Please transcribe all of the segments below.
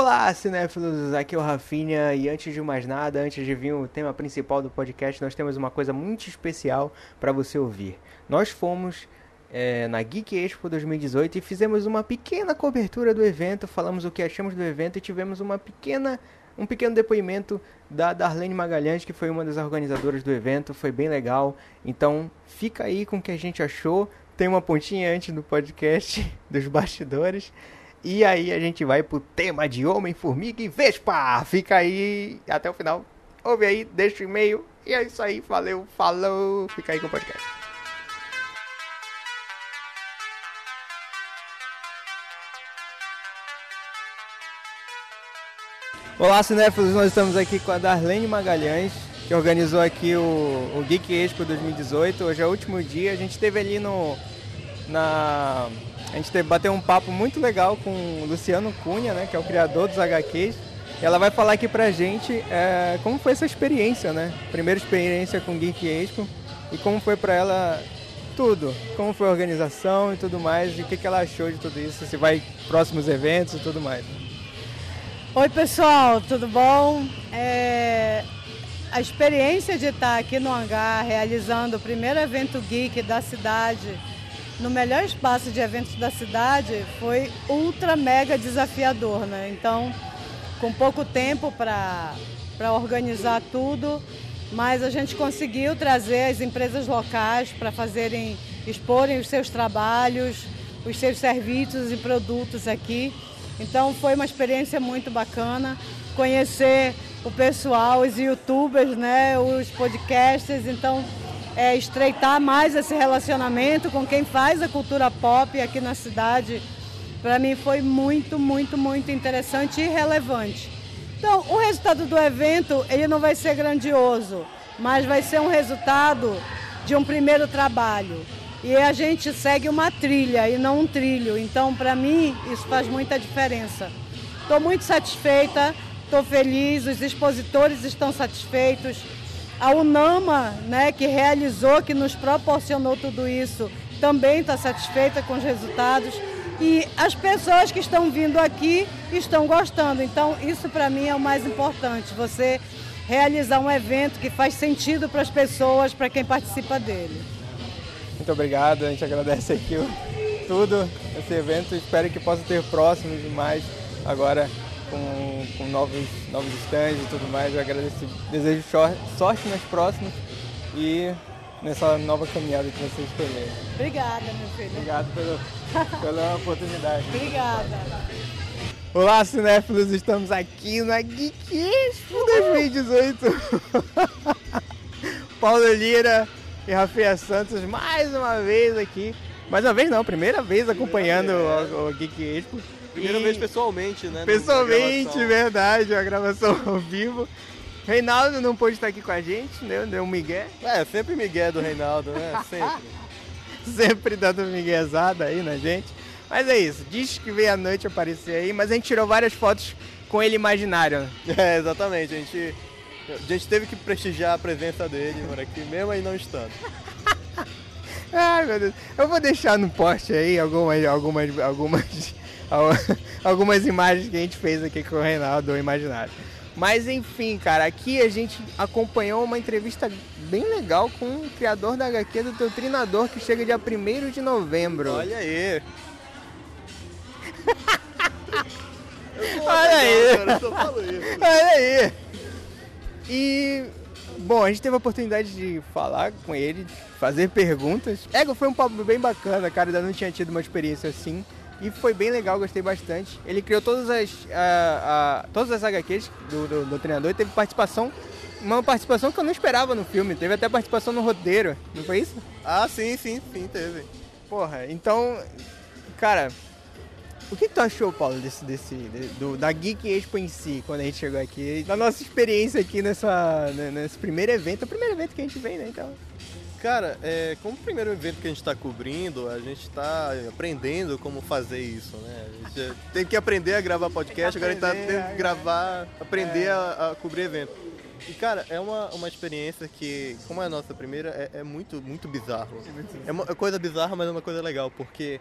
Olá, cinéfilos, aqui é o Rafinha e antes de mais nada, antes de vir o tema principal do podcast, nós temos uma coisa muito especial para você ouvir. Nós fomos é, na Geek Expo 2018 e fizemos uma pequena cobertura do evento, falamos o que achamos do evento e tivemos uma pequena, um pequeno depoimento da Darlene Magalhães, que foi uma das organizadoras do evento, foi bem legal. Então, fica aí com o que a gente achou. Tem uma pontinha antes do podcast dos bastidores. E aí a gente vai pro tema de Homem, Formiga e Vespa. Fica aí até o final. Ouve aí, deixa o e-mail. E é isso aí, valeu, falou. Fica aí com o podcast. Olá, cinéfilos, nós estamos aqui com a Darlene Magalhães, que organizou aqui o, o Geek Expo 2018. Hoje é o último dia, a gente esteve ali no, na, a gente bateu um papo muito legal com o Luciano Cunha, né, que é o criador dos HQs. E ela vai falar aqui pra gente é, como foi essa experiência, né? Primeira experiência com Geek Expo e como foi pra ela tudo. Como foi a organização e tudo mais, e o que, que ela achou de tudo isso, se vai próximos eventos e tudo mais. Oi pessoal, tudo bom? É... A experiência de estar aqui no hangar realizando o primeiro evento geek da cidade, no melhor espaço de eventos da cidade, foi ultra mega desafiador, né? Então, com pouco tempo para organizar tudo, mas a gente conseguiu trazer as empresas locais para fazerem, exporem os seus trabalhos, os seus serviços e produtos aqui. Então foi uma experiência muito bacana conhecer o pessoal, os youtubers, né, os podcasters, então é, estreitar mais esse relacionamento com quem faz a cultura pop aqui na cidade, para mim foi muito, muito, muito interessante e relevante. Então, o resultado do evento, ele não vai ser grandioso, mas vai ser um resultado de um primeiro trabalho. E a gente segue uma trilha e não um trilho. Então, para mim, isso faz muita diferença. Estou muito satisfeita, estou feliz, os expositores estão satisfeitos. A UNAMA, né, que realizou, que nos proporcionou tudo isso, também está satisfeita com os resultados. E as pessoas que estão vindo aqui estão gostando. Então, isso para mim é o mais importante. Você realizar um evento que faz sentido para as pessoas, para quem participa dele. Muito obrigado, a gente agradece aqui tudo, esse evento. Espero que possa ter próximos e mais agora com, com novos, novos stands e tudo mais. Eu agradeço, desejo sorte nas próximas e nessa nova caminhada que vocês escolheram. Obrigada, meu filho. Obrigado pelo, pela oportunidade. Obrigada. Olá, cinéfilos, estamos aqui na Geek Expo 2018. Paulo Lira, e Rafael Santos mais uma vez aqui. Mais uma vez não, primeira vez acompanhando primeira o, o Geek Expo. Primeira e... vez pessoalmente, né? Pessoalmente, verdade, a gravação ao vivo. Reinaldo não pôde estar aqui com a gente, né? Deu um migué. É, sempre migué do Reinaldo, né? Sempre. sempre dando miguezada aí na gente. Mas é isso, diz que veio à noite aparecer aí, mas a gente tirou várias fotos com ele imaginário. É, exatamente, a gente a gente teve que prestigiar a presença dele por aqui, mesmo aí não estando. Ai meu Deus. Eu vou deixar no post aí algumas, algumas, algumas, algumas imagens que a gente fez aqui com o Reinaldo, o Imaginário. Mas enfim, cara, aqui a gente acompanhou uma entrevista bem legal com o criador da HQ do Doutrinador que chega dia 1 de novembro. Olha aí! Olha aí! Olha aí! E bom, a gente teve a oportunidade de falar com ele, fazer perguntas. Ego foi um papo bem bacana, cara, ainda não tinha tido uma experiência assim. E foi bem legal, gostei bastante. Ele criou todas as, a, a, todas as HQs do, do, do treinador e teve participação uma participação que eu não esperava no filme. Teve até participação no roteiro, não foi isso? Ah, sim, sim, sim, teve. Porra, então, cara, o que, tu achou, Paulo, desse, desse, do, da Geek Expo em si, quando a gente chegou aqui? Da nossa experiência aqui nessa, né, nesse primeiro evento, é o primeiro evento que a gente vem, né? Então. Cara, é, como primeiro evento que a gente está cobrindo, a gente está aprendendo como fazer isso, né? A gente tem que aprender a gravar podcast, agora a gente está tendo que gravar, aprender é. a, a, cobrir evento. E cara, é uma, uma experiência que, como é a nossa primeira, é, é muito, muito bizarro. É uma coisa bizarra, mas é uma coisa legal, porque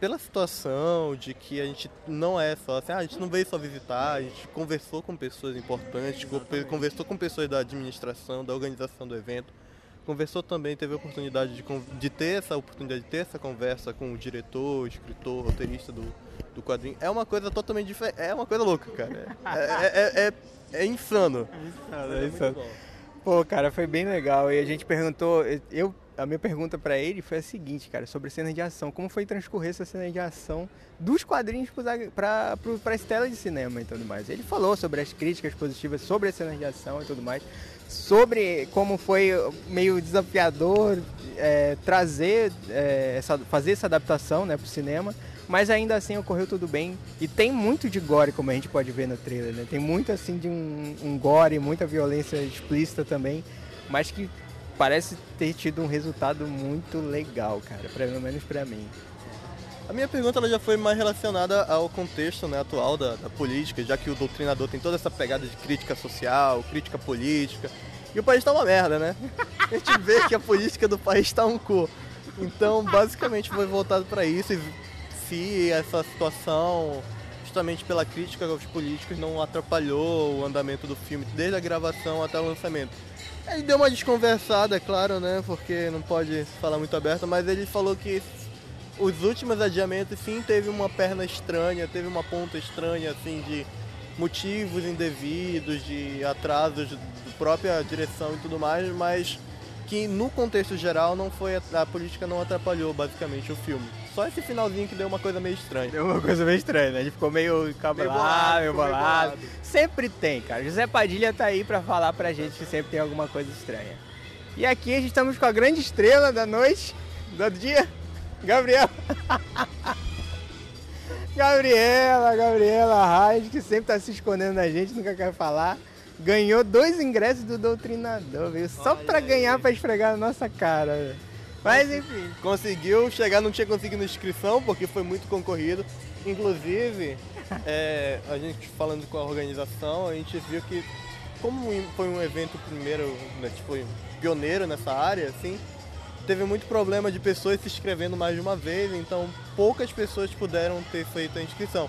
pela situação de que a gente não é só assim, ah, a gente não veio só visitar, a gente conversou com pessoas importantes, Exatamente. conversou com pessoas da administração, da organização do evento, conversou também, teve a oportunidade de, de ter essa oportunidade de ter essa conversa com o diretor, escritor, roteirista do, do quadrinho. É uma coisa totalmente diferente, é uma coisa louca, cara. É, é, é, é, é insano. É insano, é, é insano. Pô, cara, foi bem legal. E a gente perguntou, eu a minha pergunta para ele foi a seguinte, cara, sobre cenas de ação. Como foi transcorrer essa cena de ação dos quadrinhos para as telas de cinema e tudo mais? Ele falou sobre as críticas positivas sobre as cenas de ação e tudo mais, sobre como foi meio desafiador é, trazer, é, essa, fazer essa adaptação né, para o cinema, mas ainda assim ocorreu tudo bem. E tem muito de gore, como a gente pode ver no trailer, né? Tem muito assim de um, um gore, muita violência explícita também, mas que parece ter tido um resultado muito legal, cara, pelo menos para mim. A minha pergunta ela já foi mais relacionada ao contexto né, atual da, da, política, já que o doutrinador tem toda essa pegada de crítica social, crítica política, e o país está uma merda, né? A gente vê que a política do país está um cu. Então, basicamente, foi voltado para isso. E se essa situação, justamente pela crítica aos políticos, não atrapalhou o andamento do filme, desde a gravação até o lançamento. Ele deu uma desconversada, é claro, né? Porque não pode falar muito aberto, mas ele falou que os últimos adiamentos sim teve uma perna estranha, teve uma ponta estranha, assim, de motivos indevidos, de atrasos da própria direção e tudo mais, mas que no contexto geral não foi a, política não atrapalhou basicamente o filme. Só esse finalzinho que deu uma coisa meio estranha. Deu uma coisa meio estranha, né? Ele ficou meio cabrado, meio bolado. Sempre tem, cara. José Padilha tá aí pra falar pra gente que sempre tem alguma coisa estranha. E aqui a gente estamos com a grande estrela da noite, do dia, Gabriel. Gabriela, Gabriela Raiz, que sempre tá se escondendo da gente, nunca quer falar. Ganhou dois ingressos do Doutrinador, veio só Olha pra aí. ganhar, pra esfregar na nossa cara. Mas enfim. Conseguiu chegar, não tinha conseguido inscrição porque foi muito concorrido. Inclusive, é, a gente falando com a organização, a gente viu que como foi um evento primeiro, né, tipo, pioneiro nessa área, assim, teve muito problema de pessoas se inscrevendo mais de uma vez, então poucas pessoas puderam ter feito a inscrição.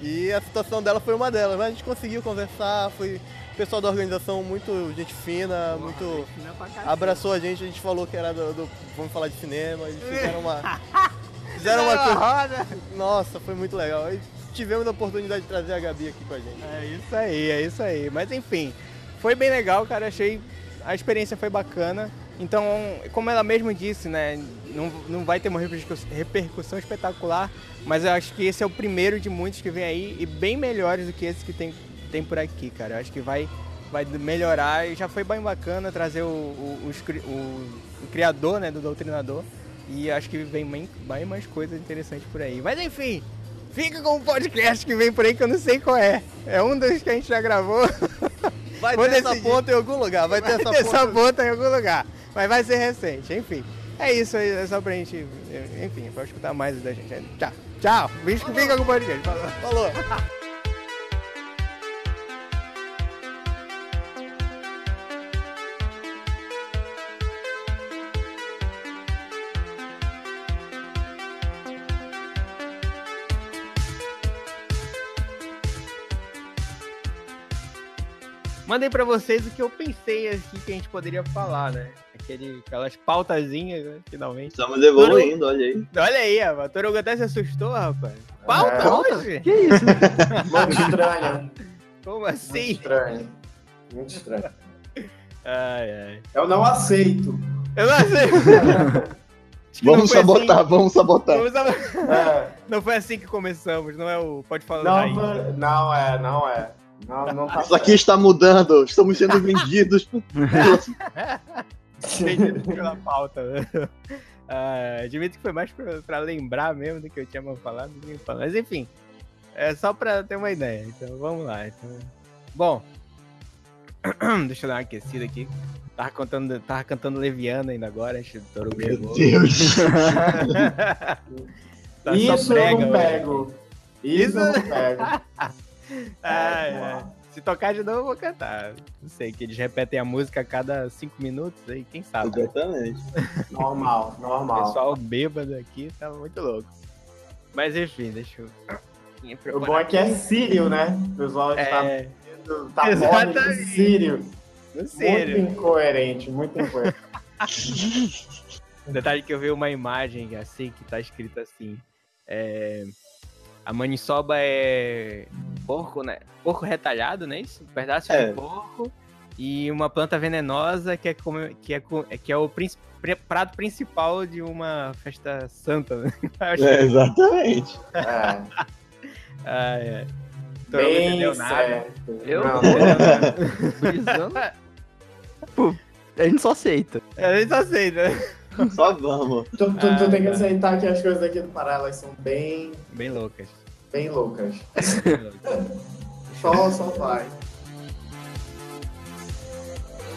E a situação dela foi uma delas, mas a gente conseguiu conversar, foi pessoal da organização muito gente fina, Boa, muito. Fina abraçou a gente, a gente falou que era do, do, Vamos falar de cinema, eles fizeram uma. Fizeram uma coisa. Nossa, foi muito legal. E tivemos a oportunidade de trazer a Gabi aqui com a gente. É isso aí, é isso aí. Mas enfim, foi bem legal, cara. Achei. A experiência foi bacana. Então, como ela mesma disse, né, não, não vai ter uma repercussão espetacular, mas eu acho que esse é o primeiro de muitos que vem aí e bem melhores do que esse que tem tem por aqui, cara. Eu acho que vai, vai melhorar e já foi bem bacana trazer o, o, o, o criador né, do Doutrinador. E acho que vem bem, bem mais coisas interessantes por aí. Mas enfim, fica com o podcast que vem por aí que eu não sei qual é. É um dos que a gente já gravou. Vai ter decidir. essa ponta em algum lugar. Vai, vai ter, essa, ter ponta... essa ponta em algum lugar. Mas vai ser recente, enfim. É isso aí, é só pra gente. Enfim, pra escutar mais da gente. Tchau. Tchau. Fica com o podcast. Falou. Falou. Mandei para vocês o que eu pensei aqui que a gente poderia falar, né? Aquele, aquelas pautazinhas, né? finalmente. Estamos evoluindo, olha aí. Olha aí, a Torugo até se assustou, rapaz. Pauta é, hoje? Que isso? Muito estranho. Como assim? Muito estranho. Muito estranho. Ai, ai. Eu não aceito. Eu não aceito. vamos sabotar, assim. vamos sabotar, vamos sabotar. É. Não foi assim que começamos, não é o. Pode falar não, não é, não é. Não, não tá Isso aqui está mudando, estamos sendo vendidos. vendidos pela pauta. Uh, admito que foi mais pra, pra, lembrar mesmo do que eu tinha falado. Mas enfim, é só pra ter uma ideia. Então vamos lá. Então... Bom, deixa eu dar uma aquecida aqui. Tava, contando, tava cantando Leviana ainda agora, acho que Meu. Deus! tá Isso eu não pego. Isso, Isso eu não pego. Ai, ai. Se tocar de novo, eu vou cantar. Não sei, que eles repetem a música a cada cinco minutos aí, quem sabe. Exatamente. normal, normal. O pessoal bêbado aqui tá muito louco. Mas enfim, deixa eu. O bom é que é Sírio, né? O pessoal está É, tá Exatamente. morre de Sírio. Muito incoerente, muito incoerente. Um detalhe que eu vi uma imagem assim, que tá escrito assim. É... A maniçoba é porco, né? Porco retalhado, né? Isso? Um pedaço É. de porco. E uma planta venenosa que é, come- que é, que é o pre- prato principal de uma festa santa. Né? Acho É, exatamente. É, Ah, é. Então, não bem entendeu nada. certo. Eu? Não, Não entendeu nada. Pô, a gente só aceita. A gente só aceita. Só vamos. Tu, tu, tu Ah, tem que aceitar que as coisas aqui do Pará elas são bem, Bem loucas. Bem loucas. Bem loucas. Só, só vai.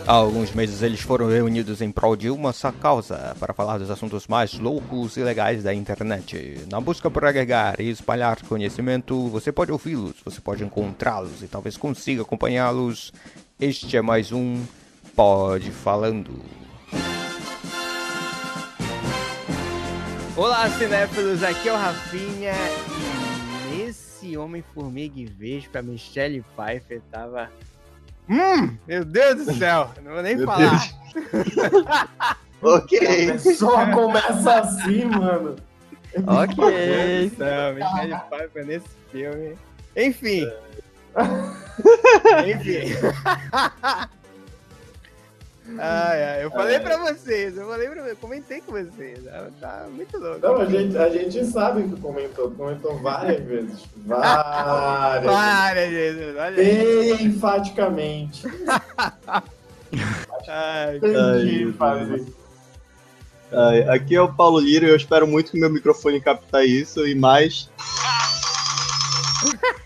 Há alguns meses eles foram reunidos em prol de uma só causa para falar dos assuntos mais loucos e legais da internet. Na busca por agregar e espalhar conhecimento, você pode ouvi-los, você pode encontrá-los e talvez consiga acompanhá-los. Este é mais um Pode Falando. Olá, cinéfilos, aqui é o Rafinha e nesse Homem-Formiga e Vespa, a Michelle Pfeiffer tava Hum, meu Deus do céu, não vou nem Meu falar. Ok. pessoa começa assim, mano. Ok. Meu Deus do céu, Michelle Pfeiffer nesse filme. Enfim. Enfim. ai, ai, eu falei pra vocês, eu falei pra eu comentei com vocês. Tá, tá muito louco. Não, a gente, a gente sabe que comentou, comentou várias vezes. Várias. Jesus, olha aí. Bem enfaticamente. Ai, Entendi. Ai, aqui é o Paulo Lira e eu espero muito que meu microfone captar isso e mais.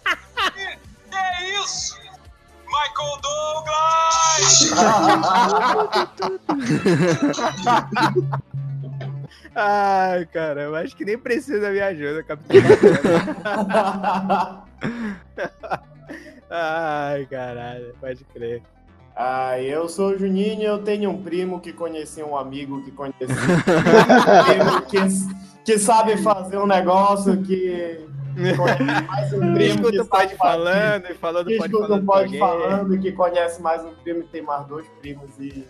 Michael Douglas! Ai, caramba, acho que nem precisa da minha ajuda, capitão. Ai, caralho, pode crer. Ah, eu sou o Juninho e eu tenho um primo que conhecia um amigo que conhecia um primo que, que sabe fazer um negócio que conhece mais um primo que Escuta o pode fazer- falando e falando que pode escuta falando. um pode com alguém. falando que conhece mais um primo e tem mais dois primos e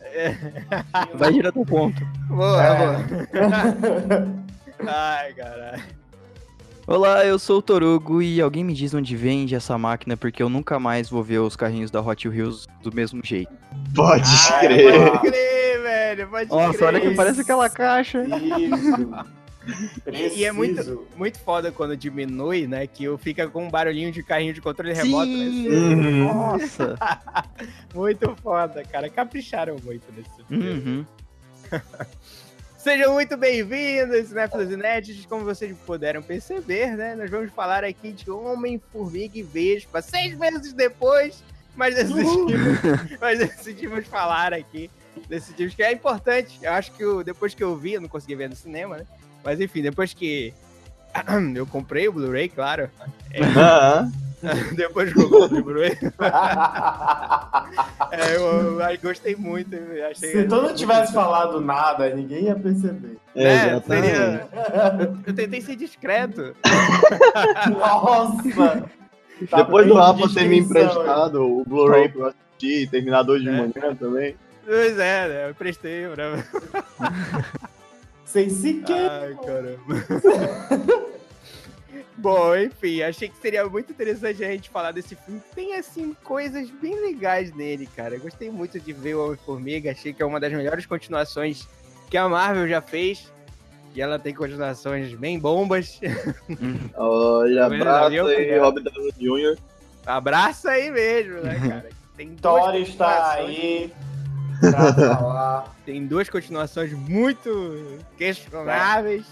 Vai direto ao ponto. Boa, É. boa. Ai, caralho. Olá, eu sou o Torugo e alguém me diz onde vende essa máquina porque eu nunca mais vou ver os carrinhos da Hot Wheels do mesmo jeito. Pode Ai, crer. Pode crer, velho, pode Nossa, crer. olha que parece aquela caixa. Preciso. E- é muito-. Muito foda quando diminui, né? Que eu fica com um barulhinho de carrinho de controle remoto. Né? Sim! Nossa! Muito foda, cara. Capricharam muito nesse filme. Uhum. Sejam muito bem-vindos, cinéfilos e nerds. Como vocês puderam perceber, né? Nós vamos falar aqui de Homem, Formiga e Vespa. Seis meses depois, mas decidimos, mas decidimos falar aqui. Decidimos que é importante. Eu acho que eu- depois que eu vi, eu não consegui ver no cinema, né? Mas enfim, depois que eu comprei o Blu-ray, claro. Que eu comprei o Blu-ray, é, eu, eu gostei muito. Achei, Se tu não tivesse falado nada, ninguém ia perceber. É, Exatamente. seria... Eu tentei ser discreto. Nossa! Tá Depois do Rafa ter me emprestado o Blu-ray pra eu assistir e terminar hoje de É. manhã também. Pois é, né? Eu prestei pra. Sem sequer. Ai, caramba. Bom, enfim, achei que seria muito interessante a gente falar desse filme. Tem, assim, coisas bem legais nele, cara. Eu gostei muito de ver o Homem-Formiga. Achei que é uma das melhores continuações que a Marvel já fez. E ela tem continuações bem bombas. Olha, abraço aí. Robert Downey Jr. Abraça aí mesmo, né, cara? Tem duas Thor está aí pra falar. Tem duas continuações muito questionáveis.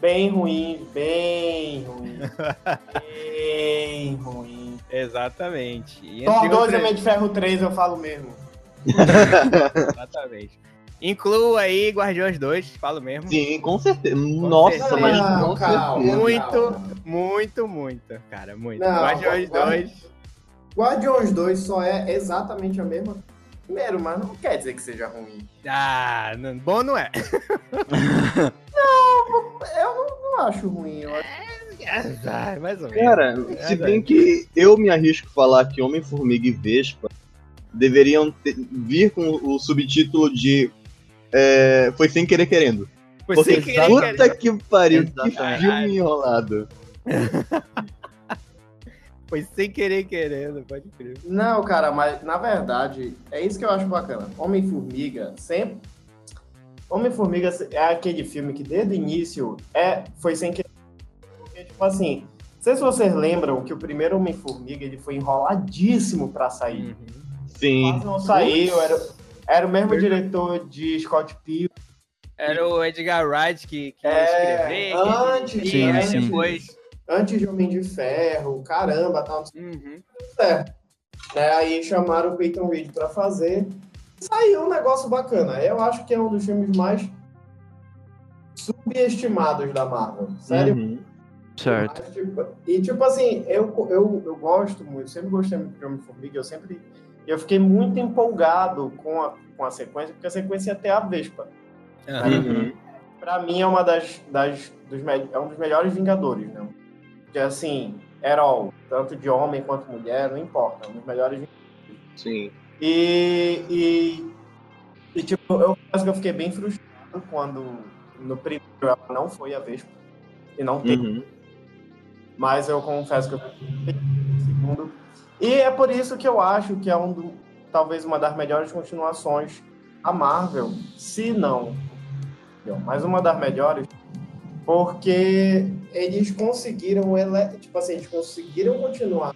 Bem ruim, bem ruim. Bem ruim. Exatamente. E Thor entre 2 outras- Homem de Ferro 3, eu falo mesmo. Exatamente. Inclua aí Guardiões 2, falo mesmo. Sim, com certeza. Nossa, certeza. mas Não, com calma. certeza. Muito, muito, muito, cara, muito. Não, Guardiões Guardi- 2. Guardiões 2 só é exatamente a mesma. Primeiro, mas não quer dizer que seja ruim. Ah, não- bom não é. Eu não, não acho ruim. Eu acho Ah, mais ou menos. Cara, se bem que eu me arrisco a falar que Homem-Formiga e Vespa deveriam ter- vir com o subtítulo de é, Foi sem querer querendo. Foi Porque sem querer, puta cara. que pariu, que Exatamente. filme enrolado. Foi sem querer querendo, pode crer. Não, cara, mas na verdade, é isso que eu acho bacana. Homem-Formiga sempre. Homem-Formiga é aquele filme que desde o início é, foi sem querer. Porque, tipo assim, não sei se vocês lembram que o primeiro Homem-Formiga ele foi enroladíssimo pra sair. Sim. Quase não saiu, era, era o mesmo diretor de Scott Pilgrim. Era o Edgar Wright que, que ia É, escrever, que antes, aí sim. depois. Antes de Homem de Ferro, caramba, tal, Uhum. certo. Né, aí chamaram o Peyton Reed pra fazer. Saiu um negócio bacana. Eu acho que é um dos filmes mais subestimados da Marvel. Sério. Uhum. Certo. Mas, tipo, e tipo assim, eu, eu, eu gosto muito, sempre gostei muito de Homem-Formiga, eu sempre. Eu fiquei muito empolgado com a, com a sequência, porque a sequência ia ter a Vespa. Uhum. Pra mim é uma das, das dos, é um dos melhores Vingadores, né? Que assim, herói, tanto de homem quanto mulher, não importa, é um dos melhores Sim. E, e, e, tipo, eu confesso que eu fiquei bem frustrado quando no primeiro ela não foi a Vespa. E não teve. Uhum. Mas eu confesso que eu fiquei no segundo. E é por isso que eu acho que é um do, talvez uma das melhores continuações da Marvel, se não. Mas uma das melhores, porque eles conseguiram, ele- tipo assim, eles conseguiram continuar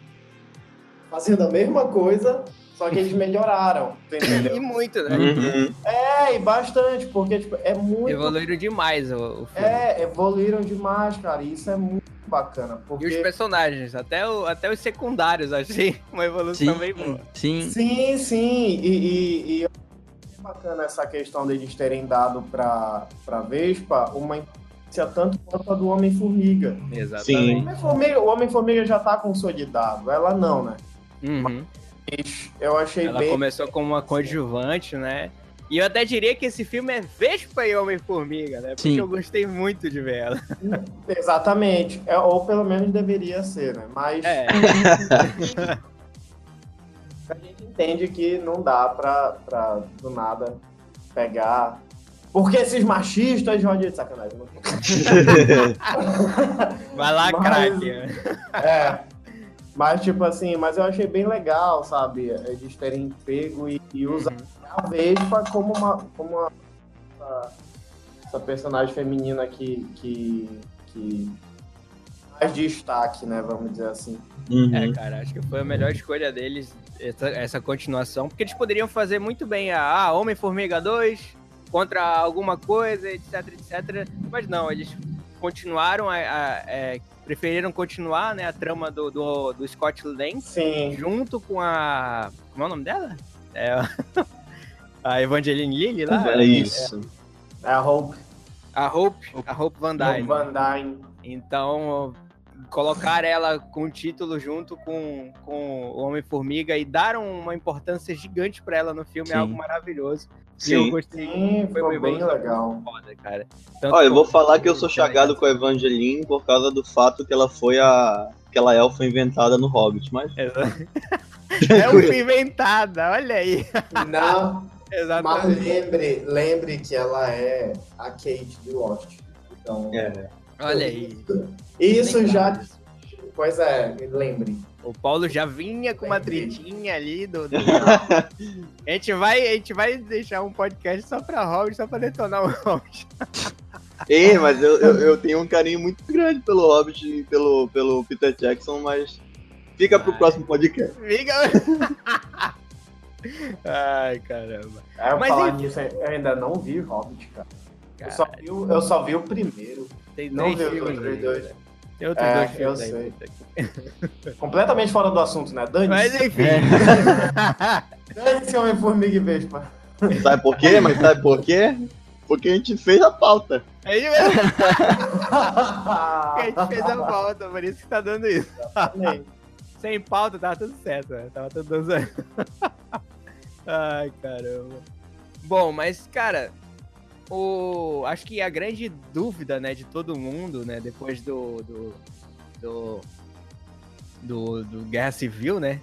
fazendo a mesma coisa, só que eles melhoraram, entendeu? E muito, né? Uhum. É, e bastante, porque tipo, é muito. Evoluíram demais o, o filme. É, evoluíram demais, cara. E isso é muito bacana. E Porque... os personagens, até, o, até os secundários, achei uma evolução Sim, bem boa. sim. Sim, sim. E, e, e eu achei bacana essa questão deles terem dado pra, pra Vespa uma influência tanto quanto a do Homem-Formiga. Exatamente. Homem-Formiga- O Homem-Formiga já tá consolidado, ela não, né? Uhum. Mas Eu achei Ela bem. começou como uma coadjuvante, né? E eu até diria que esse filme é Vespa e Homem-Formiga, né? Porque Sim. eu gostei muito de ver ela. Exatamente. É, ou pelo menos deveria ser, né? Mas É, a gente entende que não dá pra, pra do nada pegar. Porque esses machistas, Roger, de sacanagem. não- vai lá, Mas- craque. É. Mas, tipo assim, mas eu achei bem legal, sabe? Eles terem pego e, e usar a Vespa como uma. Como uma essa, essa personagem feminina que, que, que mais destaque, né? Vamos dizer assim. Uhum. É, cara, acho que foi a melhor escolha deles, essa, essa continuação, porque eles poderiam fazer muito bem a ah, Homem-Formiga 2 contra alguma coisa, etc, etc. Mas não, eles continuaram a. a- é, preferiram continuar né, a trama do, do, do Scott Lang Sim. junto com a. Como é o nome dela? É, a Evangeline Lilly lá? É isso. É a Hope, A Hope, a Hope Van Dyne. Van Dyne. Então, colocar ela com o título junto com, com o Homem-Formiga e dar uma importância gigante pra ela no filme Sim. é algo maravilhoso. E eu Sim. gostei. Sim, Foi ficou bem evolução legal. foda, cara. Tanto Ó, eu vou falar que eu sou chagado com a Evangeline por causa do fato que ela foi a. aquela elfa inventada no Hobbit, mas. É uma inventada, olha aí. Não, mas Exatamente. lembre, lembre que ela é a Kate de Lost. Então, É. Olha aí. isso já. Pois é, lembre. O Paulo já vinha com uma tretinha ali do. do- a, gente vai, a gente vai deixar um podcast só pra Hobbit, só pra detonar o Hobbit. Ei, mas eu, eu, eu tenho um carinho muito grande pelo Hobbit e pelo, pelo Peter Jackson, mas fica pro Ai. próximo podcast. Fica. Ai, caramba. É, eu Mas falar enfim. nisso, eu ainda não vi Hobbit, cara. Eu só, vi, o- eu só vi o primeiro. Tem Não três vi aí, dois. né? Tem outros É, dois eu filmes sei. aí. Completamente fora do assunto, né? Dane-se. Mas enfim. Dane-se Homem-Formiga e Vespa. Sabe por quê? Mas sabe por quê? Porque a gente fez a pauta. A gente, a gente fez a volta, por isso que tá dando isso. Sem pauta, tava tudo certo, né? Tava tudo dando certo. Ai, caramba. Bom, mas, cara, o... acho que a grande dúvida, né, de todo mundo, né, depois do, do, do, do, do Guerra Civil, né?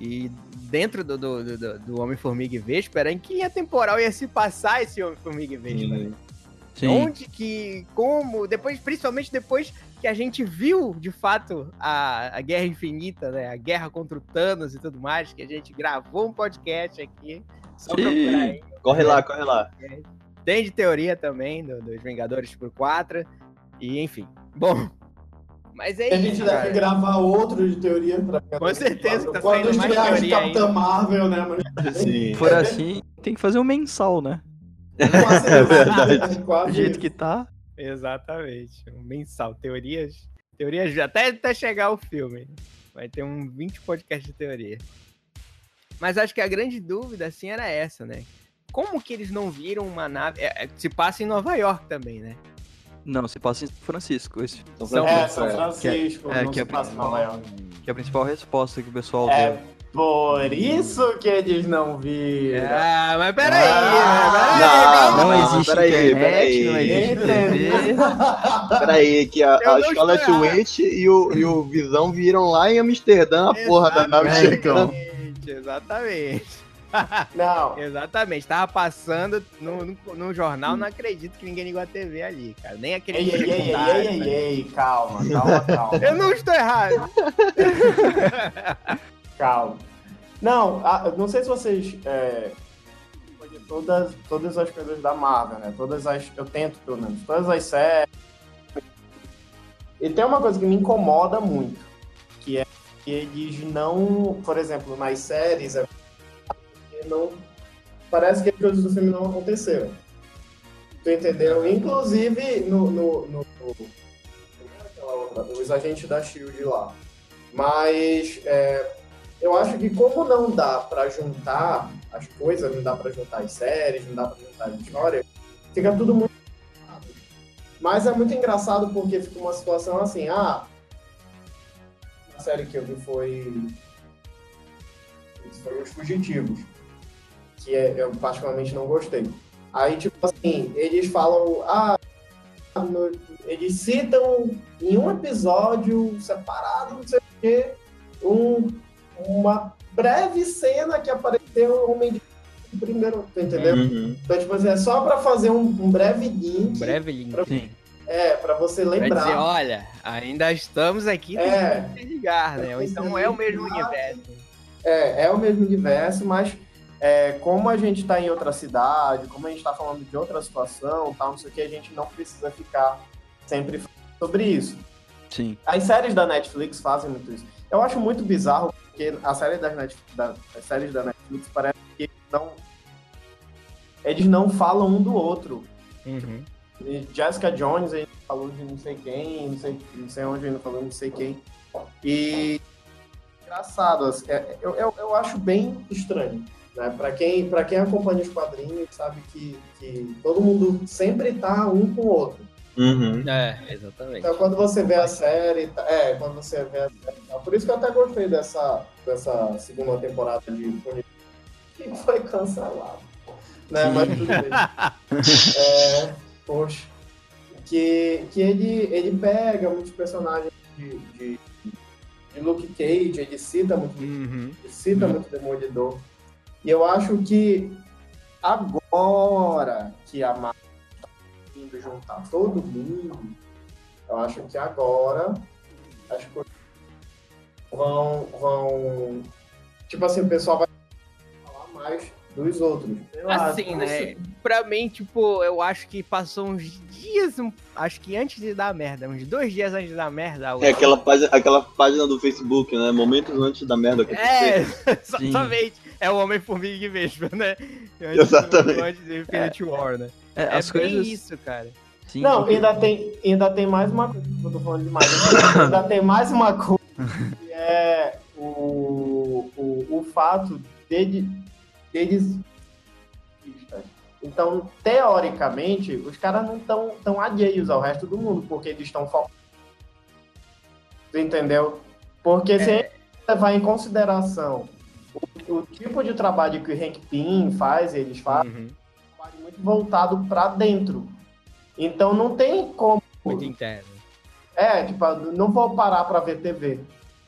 E dentro do, do, do, do Homem-Formiga e Vespa, em que linha temporal ia se passar esse Homem-Formiga e Vespa, né? Sim. Onde que, como, depois, principalmente depois que a gente viu, de fato, a, a Guerra Infinita, né? A guerra contra o Thanos e tudo mais, que a gente gravou um podcast aqui. Só Sim. procurar aí. Corre lá, corre lá. Tem de teoria também, do- dos Vingadores por 4. E, enfim. Bom. Mas é A isso, gente cara. deve gravar outro de teoria pra Com certeza, tá Quando saindo mais a teoria Capitã Marvel, né? Mas Sim. Se for assim, tem que fazer um mensal, né? quase É verdade. Do jeito isso. que tá. Exatamente. Um mensal. Teorias. Teorias até, até chegar o filme. Vai ter um 20 podcasts de teoria. Mas acho que a grande dúvida, assim, era essa, né? Como que eles não viram uma nave. é, é, se passa em Nova York também, né? Não, se passa em São Francisco. Esse, São É, Francisco, São é. Francisco, é, não que é se passa em Nova York. que é a principal resposta que o pessoal É deu. por isso que eles não viram. Ah, mas peraí, Ah, peraí. Não, não, existe peraí, internet, peraí. não existe TV. Peraí, que a, a não Scarlet. Witch e o, e o Visão viram lá em Amsterdã a porra da nave chegando. Exatamente, exatamente. Não, Exatamente, tava passando no, no, no jornal, não acredito que ninguém ligou a TV ali, cara. Nem aquele ei, ei, ei, ei, ei, ei, né? ei, calma, calma, calma. Eu não estou errado. Calma. Não, a- não sei se vocês. É, todas, todas as coisas da Marvel, né? Todas as. Eu tento, pelo menos. Todas as séries. E tem uma coisa que me incomoda muito. Que é que eles não. Por exemplo, nas séries. é- Não, parece que as coisas do filme não aconteceram. Tu entendeu? Inclusive no. no, no, no outra, os agentes da Shield lá. Mas é, eu acho que como não dá pra juntar as coisas, não dá pra juntar as séries, não dá pra juntar a história, fica tudo muito. Mas é muito engraçado porque fica uma situação assim, ah, a série que eu vi foi foi Os Fugitivos, que é- eu particularmente não gostei. Aí, tipo assim, eles falam, ah, no- eles citam em um episódio separado, não sei o quê, um, uma breve cena que apareceu o Homem de no primeiro, entendeu? Uhum. Então, tipo assim, é só pra fazer um, um breve link, Um breve link. Sim. é, pra você Pra lembrar. dizer, olha, ainda estamos aqui É. ligar, né? Então é o mesmo universo. É, é o mesmo universo, mas é, como a gente está em outra cidade, como a gente está falando de outra situação, tal, não sei o que, a gente não precisa ficar sempre falando sobre isso. Sim. As séries da Netflix fazem muito isso. Eu acho muito bizarro porque a série das Net, da, as séries da Netflix parece que eles não, eles não falam um do outro. Uhum. Jessica Jones, a gente falou de não sei quem, não sei, não sei onde ainda falou de não sei quem. E engraçado, assim, é, eu, eu, eu acho bem estranho. Né? Para quem, pra quem acompanha os quadrinhos, sabe que, que todo mundo sempre tá um com o outro. Uhum. É, exatamente. Então quando você vê a série, tá- é, quando você vê a série, tá? por isso que eu até gostei dessa, dessa segunda temporada de que foi cancelado. Né? Mas tudo bem. É, poxa. Que, que ele, ele pega muitos personagens de, de, de Luke Cage, ele cita muito, Uhum. ele cita muito Demolidor. E eu acho que agora que a Marvel está indo juntar todo mundo, eu acho que agora as coisas vão, vão. Tipo assim, o pessoal vai falar mais dos outros. Eu Assim, acho, né? Pra mim, tipo, eu acho que passou uns dias, acho que antes de dar merda, uns dois dias antes dar merda. É aquela página, aquela página do Facebook, né? Momentos antes da merda É, acontecer. exatamente. É o Homem-Formiga e Vespa, né? Antes, Exatamente. Antes de Infinity War, né? É, É as coisas. isso, cara. Sim, Não, porque- ainda tem, ainda tem mais uma coisa que eu tô falando demais. ainda tem mais uma coisa que é o, o, o fato dele, deles. Então, teoricamente, os caras não estão tão alheios ao resto do mundo, porque eles estão focados. Entendeu? Porque se a gente levar em consideração o, o tipo de trabalho que o Hank Pym faz, eles fazem Uhum. trabalho muito voltado para dentro. Então não tem como. Muito interno. É, tipo, não vou parar pra ver TV.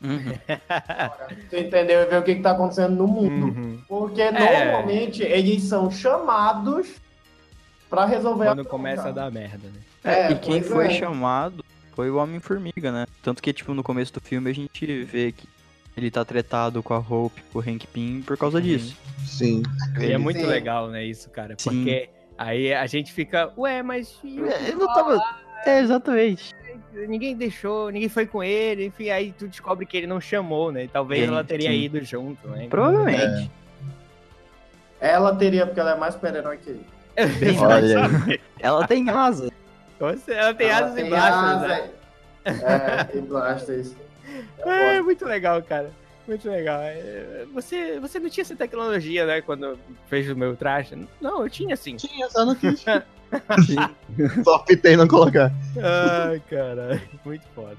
Uhum. Tu entendeu? E ver o que, que tá acontecendo no mundo. Uhum. Porque É. normalmente eles são chamados pra resolver Quando a começa a dar merda, né? É, É, e quem foi é. chamado foi o Homem-Formiga, né? Tanto que, tipo, no começo do filme a gente vê que ele tá tretado com a Hope, com o Hank Pym por causa disso. Sim. E é muito Sim. legal, né, isso, cara. Sim. Porque aí a gente fica, ué, mas e É, Eu não tava. É, exatamente. ninguém deixou, ninguém foi com ele, enfim, aí tu descobre que ele não chamou, né? E talvez Sim, ela teria sim. ido junto, né? Provavelmente. Ela teria, porque ela é mais super-herói que ele. Bem Olha aí. Ela tem asa. Ela tem Ela asas e tem blasters, né? asa, É, e blasters. É, muito legal, cara. Muito legal. É, Você, você não tinha essa tecnologia, né, quando fez o meu traje? Não, eu tinha sim. Tinha, só não quis. Só optei não colocar. Ai, cara, muito foda.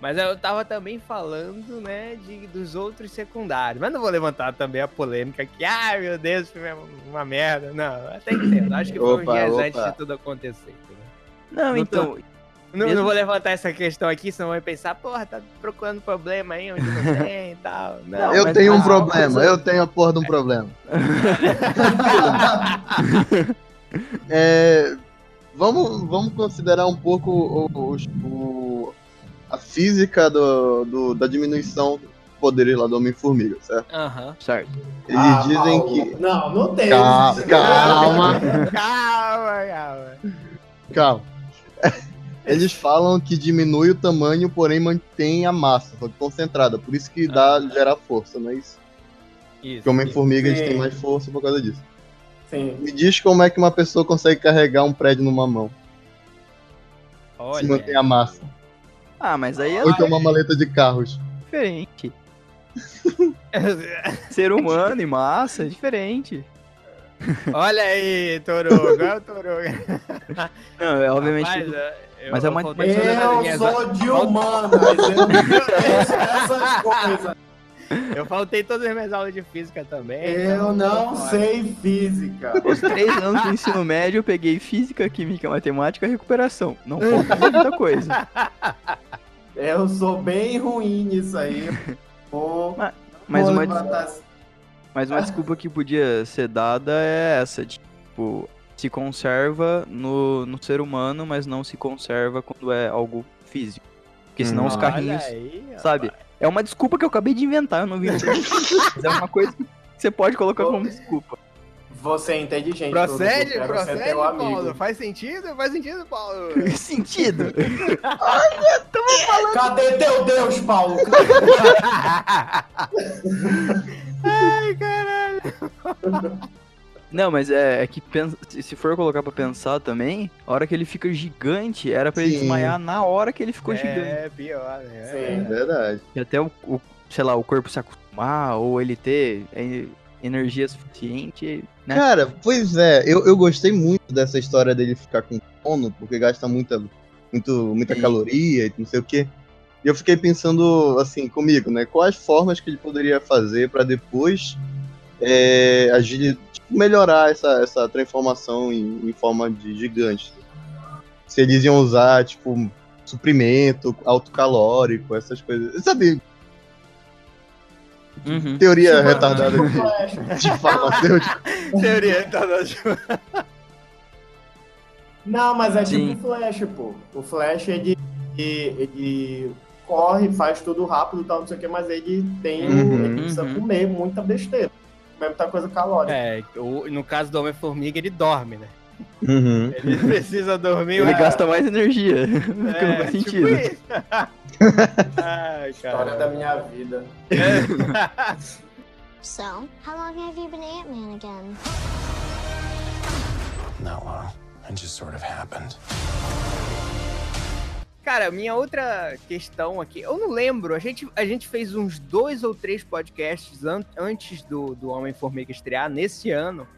Mas eu tava também falando, né, de, dos outros secundários. Mas não vou levantar também a polêmica que, ai meu Deus, filme é uma merda. Não, até entendo. Acho que foi uns Opa, dias opa. antes de tudo acontecer. entendeu? Não, Não então. Não, Mesmo- não vou levantar essa questão aqui, senão vai pensar, porra, tá procurando problema aí onde não tem e tal. Não, Eu tenho um problema, eu tenho a porra de um problema. É, vamos, vamos considerar um pouco o, o- o- a física do, do- da diminuição do poder lá do Homem-Formiga, certo? Aham. Certo. Eles Ah, dizem Paulo, que. Não, não tem. Calma, calma, Calma, calma. calma. Eles falam que diminui o tamanho, porém mantém a massa, só que concentrada. Por isso que dá gerar força, não é isso? Isso. Porque o Homem-Formiga eles têm mais força por causa disso. Sim. Me diz como é que uma pessoa consegue carregar um prédio numa mão, se Olha, mantém a massa. Ah, mas aí é Ou então uma maleta de carros. diferente. Ser humano e massa é diferente. olha aí, Torugo, olha o Torugo. Não, é obviamente. Rapaz, eu Mas é uma- faltar todas as Eu minhas- sou de humanas, eu essas coisas. Eu faltei todas as minhas aulas de física também. Eu então não fora. sei física. Os três anos do ensino médio eu peguei física, química, matemática e recuperação. Não fazer muita coisa. Eu sou bem ruim nisso aí. Mas vou uma, mas uma desculpa que podia ser dada é essa, tipo, se conserva no, no ser humano, mas não se conserva quando é algo físico. Porque senão os Olha carrinhos, aí, sabe? É uma desculpa que eu acabei de inventar, eu não vi. mas é uma coisa que você pode colocar como desculpa. Você é inteligente. Procede, Dudu, quero ser procede. Paulo. Faz sentido? Faz sentido, Paulo. Sentido. Cadê teu Deus, Paulo? Ai, caralho. Não, mas é, é que pensa- se for colocar pra pensar também, a hora que ele fica gigante, era pra ele Sim. desmaiar na hora que ele ficou gigante. É, pior, né? Sim. É verdade. E até o, o, sei lá, o corpo se acostumar, ou ele ter é, energia suficiente, né? Cara, pois é, eu, eu gostei muito dessa história dele ficar com sono, porque gasta muita, muito, muita Sim. caloria e não sei o quê. E eu fiquei pensando, assim, comigo, né? Quais formas que ele poderia fazer pra depois é, tipo, melhorar essa, essa transformação em, em forma de gigante. Se eles iam usar, tipo, suprimento autocalórico, essas coisas. Sabe, Uhum. teoria Tipo, retardada de, de farmacêutico. Teoria internacional. Não, mas é Sim. tipo o Flash, pô. O Flash, ele, ele, ele corre, faz tudo rápido e tal, não sei o que, mas ele tem. Uhum, ele precisa uhum. comer muita besteira. Comer muita coisa calórica. É, o- no caso do Homem-Formiga, ele dorme, né? Uhum. Ele precisa dormir. Ele é, gasta mais energia, que não é, faz tipo sentido. isso. Ai, História da minha vida. So, how long have you been Ant-Man again? Not long. It just sort of happened. Cara, minha outra questão aqui, eu não lembro, a gente, a gente fez uns dois ou três podcasts an- antes do, do Homem-Formiga estrear nesse ano.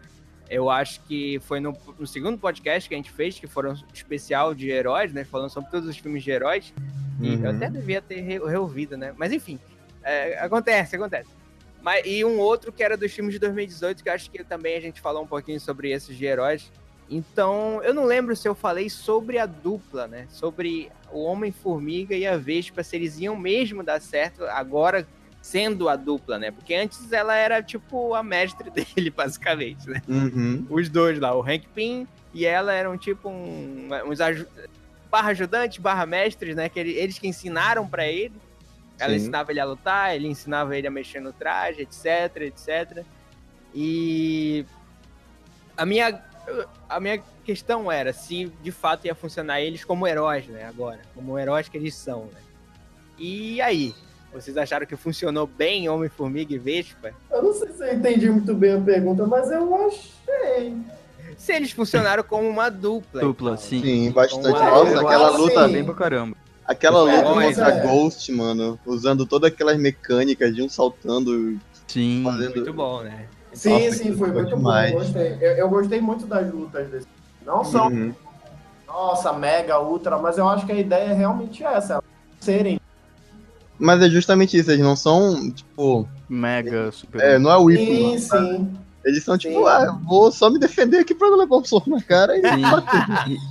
Eu acho que foi no, no segundo podcast que a gente fez, que foram um especial de heróis, né? Falando sobre todos os filmes de heróis. E Uhum. eu até devia ter re- reouvido, né? Mas enfim, é, acontece, acontece. Mas, e um outro que era dos filmes de 2018, que eu acho que também a gente falou um pouquinho sobre esses de heróis, Então, eu não lembro se eu falei sobre a dupla, né? Sobre o Homem-Formiga e a Vespa, se eles iam mesmo dar certo agora sendo a dupla, né? Porque antes ela era tipo a mestre dele, basicamente, né? Uhum. Os dois lá, o Hank Pym e ela eram tipo um, uns aju barra ajudantes, barra mestres, né? Que ele, eles que ensinaram para ele. Ela Sim. ensinava ele a lutar, ele ensinava ele a mexer no traje, etc, etc. E a minha a minha questão era se de fato ia funcionar eles como heróis, né? Agora, como heróis que eles são, né? E aí, vocês acharam que funcionou bem Homem-Formiga e Vespa? Eu não sei se eu entendi muito bem a pergunta, mas eu achei. Se eles funcionaram como uma dupla. Dupla, então. sim. Sim, bastante. Então, Nossa, aquela luta. assim, Bem pra caramba. Aquela É, luta contra é. Ghost, mano. Usando todas aquelas mecânicas de um saltando. Sim. Fazendo. Muito bom, né? Sim, Nossa, sim, foi muito demais. bom. Eu gostei. Eu, eu gostei muito das lutas desse. Não são, Uhum. nossa, mega, ultra, mas eu acho que a ideia é realmente essa. elas Serem. Mas é justamente isso, eles não são, tipo. Mega, super. É, não é o Sim, Whip. sim. Eles são tipo, Sim. ah, eu vou só me defender aqui pra não levar um soco na cara e. Sim.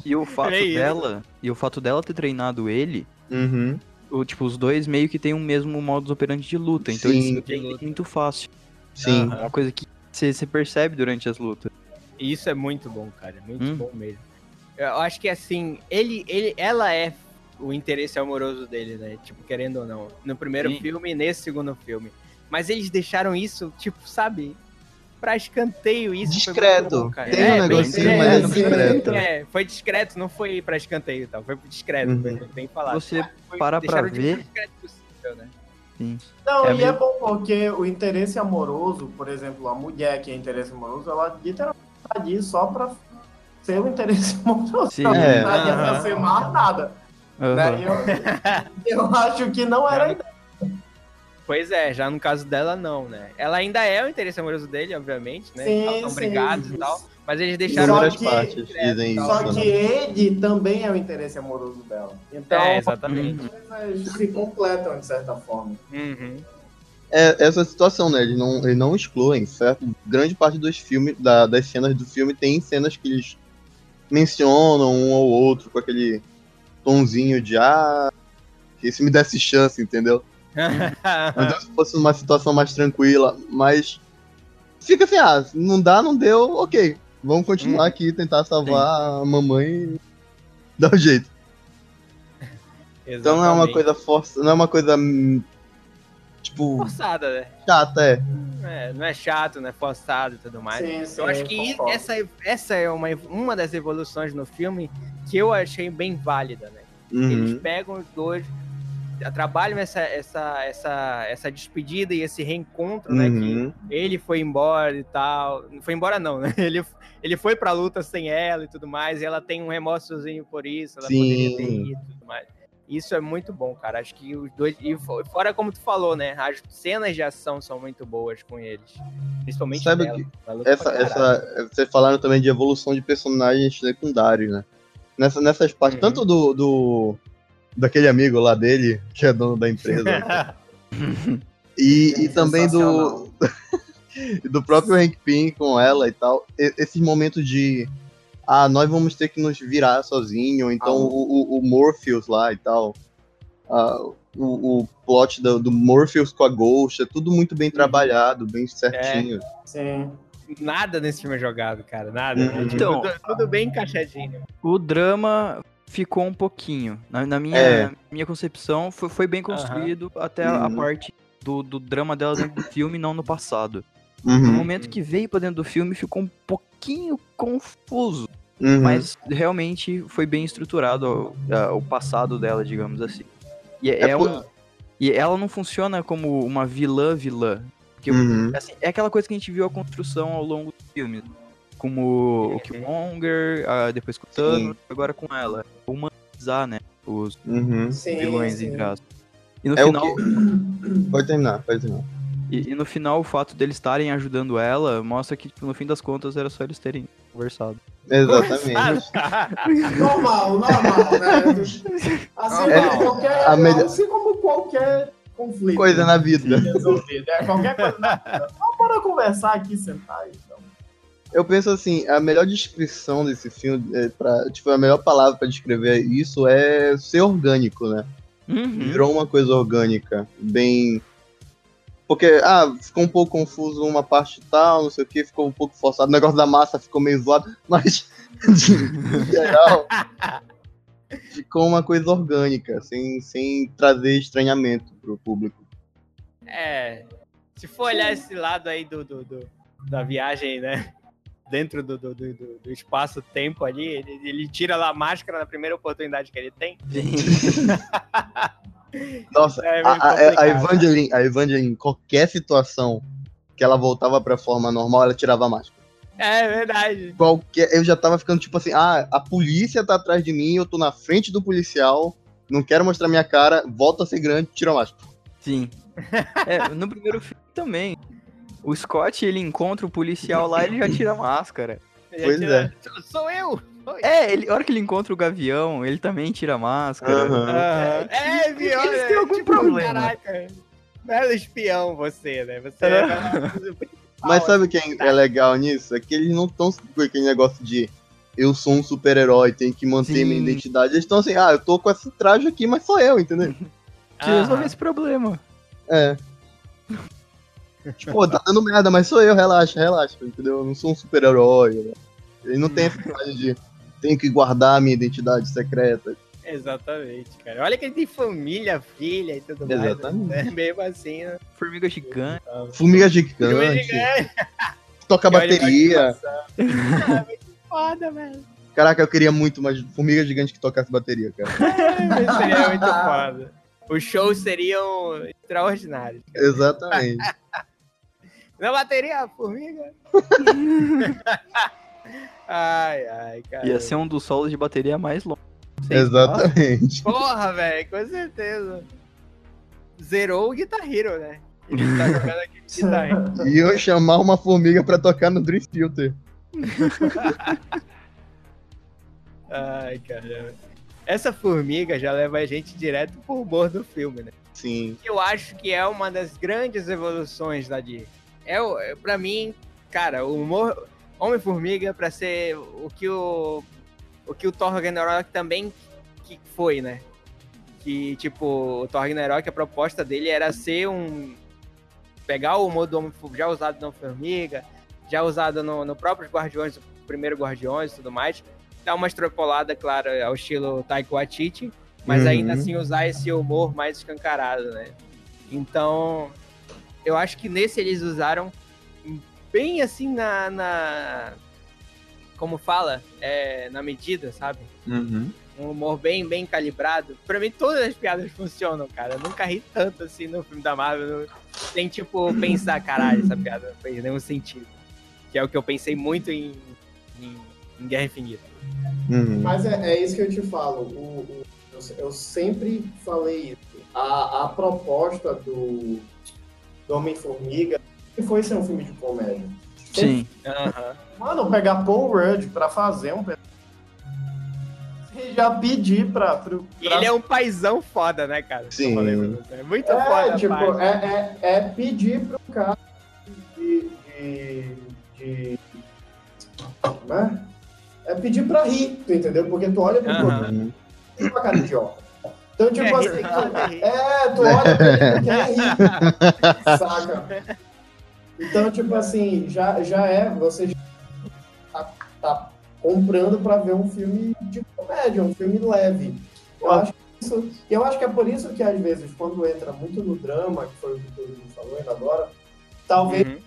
E, e o fato É isso. dela, e o fato dela ter treinado ele, Uhum. o, tipo, os dois meio que tem o mesmo modus operandi de luta, então Sim. eles se entendem muito fácil. Sim. É uma coisa que você percebe durante as lutas. E Isso é muito bom, cara. Muito Hum. bom mesmo. Eu acho que assim, ele, ele, ela é o interesse amoroso dele, né? Tipo, querendo ou não. No primeiro Sim. filme e nesse segundo filme. Mas eles deixaram isso, tipo, sabe? Pra escanteio isso. Discreto. bom, cara. Tem um É, bem negocinho, mas é discreto. É, foi discreto, não foi pra escanteio e tal. Foi discreto, Uhum. foi bem falado. Você Foi- para pra ver. mais discreto possível, né? Sim. Não, É e meio- é bom porque o interesse amoroso, por exemplo, a mulher que é interesse amoroso, ela literalmente tá ali só pra ser o interesse amoroso. Sim. Ela não É. tá ali pra ser mais nada. Aham. Né? Eu, eu acho que não era a ideia. Pois é, já no caso dela, não, né? Ela ainda é o interesse amoroso dele, obviamente, né? Sim, sim, brigados e tal. Mas eles deixaram. Só que- partes dizem isso. Só né? que ele também é o interesse amoroso dela. Então, É, exatamente. Uhum. eles se completam de certa forma. Uhum. É essa situação, né? Eles não, eles não excluem, certo? Grande parte dos filmes, da- das cenas do filme, tem cenas que eles mencionam um ou outro com aquele tonzinho de ah, que se me desse chance, entendeu? Então, se fosse uma situação mais tranquila, mas fica assim, ah, não dá, não deu, ok. Vamos continuar Hum. aqui, tentar salvar a mamãe e dar um jeito. Então não é uma Exatamente. coisa força, não é uma coisa hum, tipo forçada, né? chata, é. É, não é chato, não é forçado e tudo mais. Sim, sim, eu acho que concordo. essa, essa é uma, uma das evoluções no filme que eu achei bem válida, né? Eles Uhum. pegam os dois, trabalham essa, essa, essa, essa despedida e esse reencontro, né? Que Uhum. ele foi embora e tal. Não foi embora, não, né? Ele, ele foi pra luta sem ela e tudo mais, e ela tem um remorsozinho por isso, ela Sim. poderia ter ido e tudo mais. Isso é muito bom, cara. Acho que os dois. E fo- fora como tu falou, né? As cenas de ação são muito boas com eles. Principalmente Sabe dela. que Essa, essa, vocês falaram também de evolução de personagens secundários, né? Nessa, nessas partes, Uhum. tanto do, do. Daquele amigo lá dele, que é dono da empresa, e, e também do. do próprio Hank Pym com ela e tal. e- esses momentos de. Ah, nós vamos ter que nos virar sozinho, então Ah, o, o, o Morpheus lá e tal. Ah, o, o plot do, do Morpheus com a Ghost, é tudo muito bem trabalhado, bem certinho. Sim. Nada nesse filme é jogado, cara. Nada. Uhum. É, tipo, Então- tudo, tudo bem encaixadinho. O drama ficou um pouquinho. Na, na minha, É. minha concepção, foi, foi bem construído até a- a Uhum. parte do, do drama dela dentro do filme, não no passado. No Uhum, momento que veio pra dentro do filme, ficou um pouquinho confuso. uhum. Mas realmente foi bem estruturado o, o passado dela, digamos assim. E, é, É é por- um, e ela não funciona como uma vilã vilã. Porque Uhum. assim, é aquela coisa que a gente viu a construção ao longo do filme. Como o Killmonger, ah, depois com o Thanos, agora com ela. Humanizar, né? Os Uhum. Sim, vilões, sim. entre aspas. E no É final, Pode terminar, pode terminar. e, e no final, o fato deles estarem ajudando ela mostra que, tipo, no fim das contas, era só eles terem conversado. Exatamente. Normal, normal, né? Assim, É, como, qualquer, a melhor- assim como qualquer conflito. Coisa na vida. resolvido. É, qualquer coisa na vida. Então, bora conversar aqui, sentar aí. Eu penso assim, a melhor descrição desse filme, é pra, tipo, a melhor palavra pra descrever isso é ser orgânico, né? Uhum. Virou uma coisa orgânica, bem. Porque, ah, ficou um pouco confuso uma parte tal, não sei o que, ficou um pouco forçado. O negócio da massa ficou meio zoado, mas, de geral, ficou uma coisa orgânica, sem, sem trazer estranhamento pro público. É. Se for olhar esse lado aí do, do, do- da viagem, né? Dentro do, do, do, do- do espaço-tempo ali, ele, ele tira lá a máscara na primeira oportunidade que ele tem. Nossa, É a, a. Evangeline, a Evangeline, qualquer situação que ela voltava pra forma normal, ela tirava a máscara. É verdade. Qualquer, eu já tava ficando tipo assim, ah, a polícia tá atrás de mim, eu tô na frente do policial, não quero mostrar minha cara, volta a ser grande, tira a máscara. Sim. É, no primeiro filme também. O Scott, ele encontra o policial lá, ele já tira a máscara. Pois tira- Sou eu! É, ele, a hora que ele encontra o Gavião, ele também tira a máscara. Aham. Aham. É, viu? Eles é, têm algum tipo, problema. Caraca. Belo espião você, né? Você é Mas sabe o que é, é legal nisso? É que eles não estão com aquele negócio de eu sou um super-herói, tenho que manter Sim. minha identidade. Eles estão assim, ah, eu tô com esse traje aqui, mas sou eu, entendeu? Que resolve esse problema. É. tipo, tá dando merda, mas sou eu, relaxa, relaxa, entendeu? Eu não sou um super-herói. Né? Ele não tem essa coisa de tenho que guardar a minha identidade secreta. Exatamente, cara. Olha que ele tem família, filha e tudo mais. Exatamente. Né? Mesmo assim, né? Formiga gigante. Formiga Filme gigante, gigante. toca bateria. foda, velho. Caraca, eu queria muito mais formiga gigante que tocasse bateria, cara. Isso seria muito foda. Os shows seriam extraordinários. Exatamente. Na bateria, formiga. ai, ai, cara. Ia ser um dos solos de bateria mais longos. Exatamente. Porra, velho, com certeza. Zerou o Guitar Hero, né? Ele tá jogando aqui Guitar Hero. E eu chamar uma formiga pra tocar no Dream Filter. Ai, caramba. Essa formiga já leva a gente direto pro humor do filme, né? Sim. que eu acho que é uma das grandes evoluções da Disney. É, é para mim, cara, o humor Homem-Formiga pra ser o que o o que o Thor Ragnarok também que foi, né? Que tipo, o Thor Ragnarok a proposta dele era ser um pegar o humor do Homem já usado no Formiga, já usado no, no próprio Guardiões, o primeiro Guardiões e tudo mais, dar uma extrapolada, claro, ao estilo Taika Waititi, mas Uhum. ainda assim usar esse humor mais escancarado, né? Então, eu acho que nesse eles usaram bem assim na. na- como fala? É, na medida, sabe? Uhum. Um humor bem, bem calibrado. Pra mim, todas as piadas funcionam, cara. Eu nunca ri tanto assim no filme da Marvel. Sem, tipo, pensar, caralho, essa piada não fez nenhum sentido. Que é o que eu pensei muito em, em, em Guerra Infinita. Uhum. Mas é, é isso que eu te falo. O- o- eu, eu sempre falei isso. A, a proposta do, do Homem-Formiga foi ser um filme de comédia. Sim. Aham. Mano, pegar Paul Rudd pra fazer um. já pedir pra. pro- E pra- ele é um paizão foda, né, cara? Sim. Eu falei pra você. É muito É, foda, tipo, pai. é, é, é pedir pro cara de. de, de né? É pedir pra rir, tu entendeu? Porque tu olha pro Aham. produto e uma cara de idiota. Então, tipo Quer assim, rir. é, tu olha pra ele quer rir. Saca? Então, tipo assim, já, já é, você já tá, tá comprando pra ver um filme de comédia, um filme leve. Eu acho que isso, eu acho que é por isso que às vezes, quando entra muito no drama, que foi o que o Rodrigo falou ainda agora, talvez Uhum.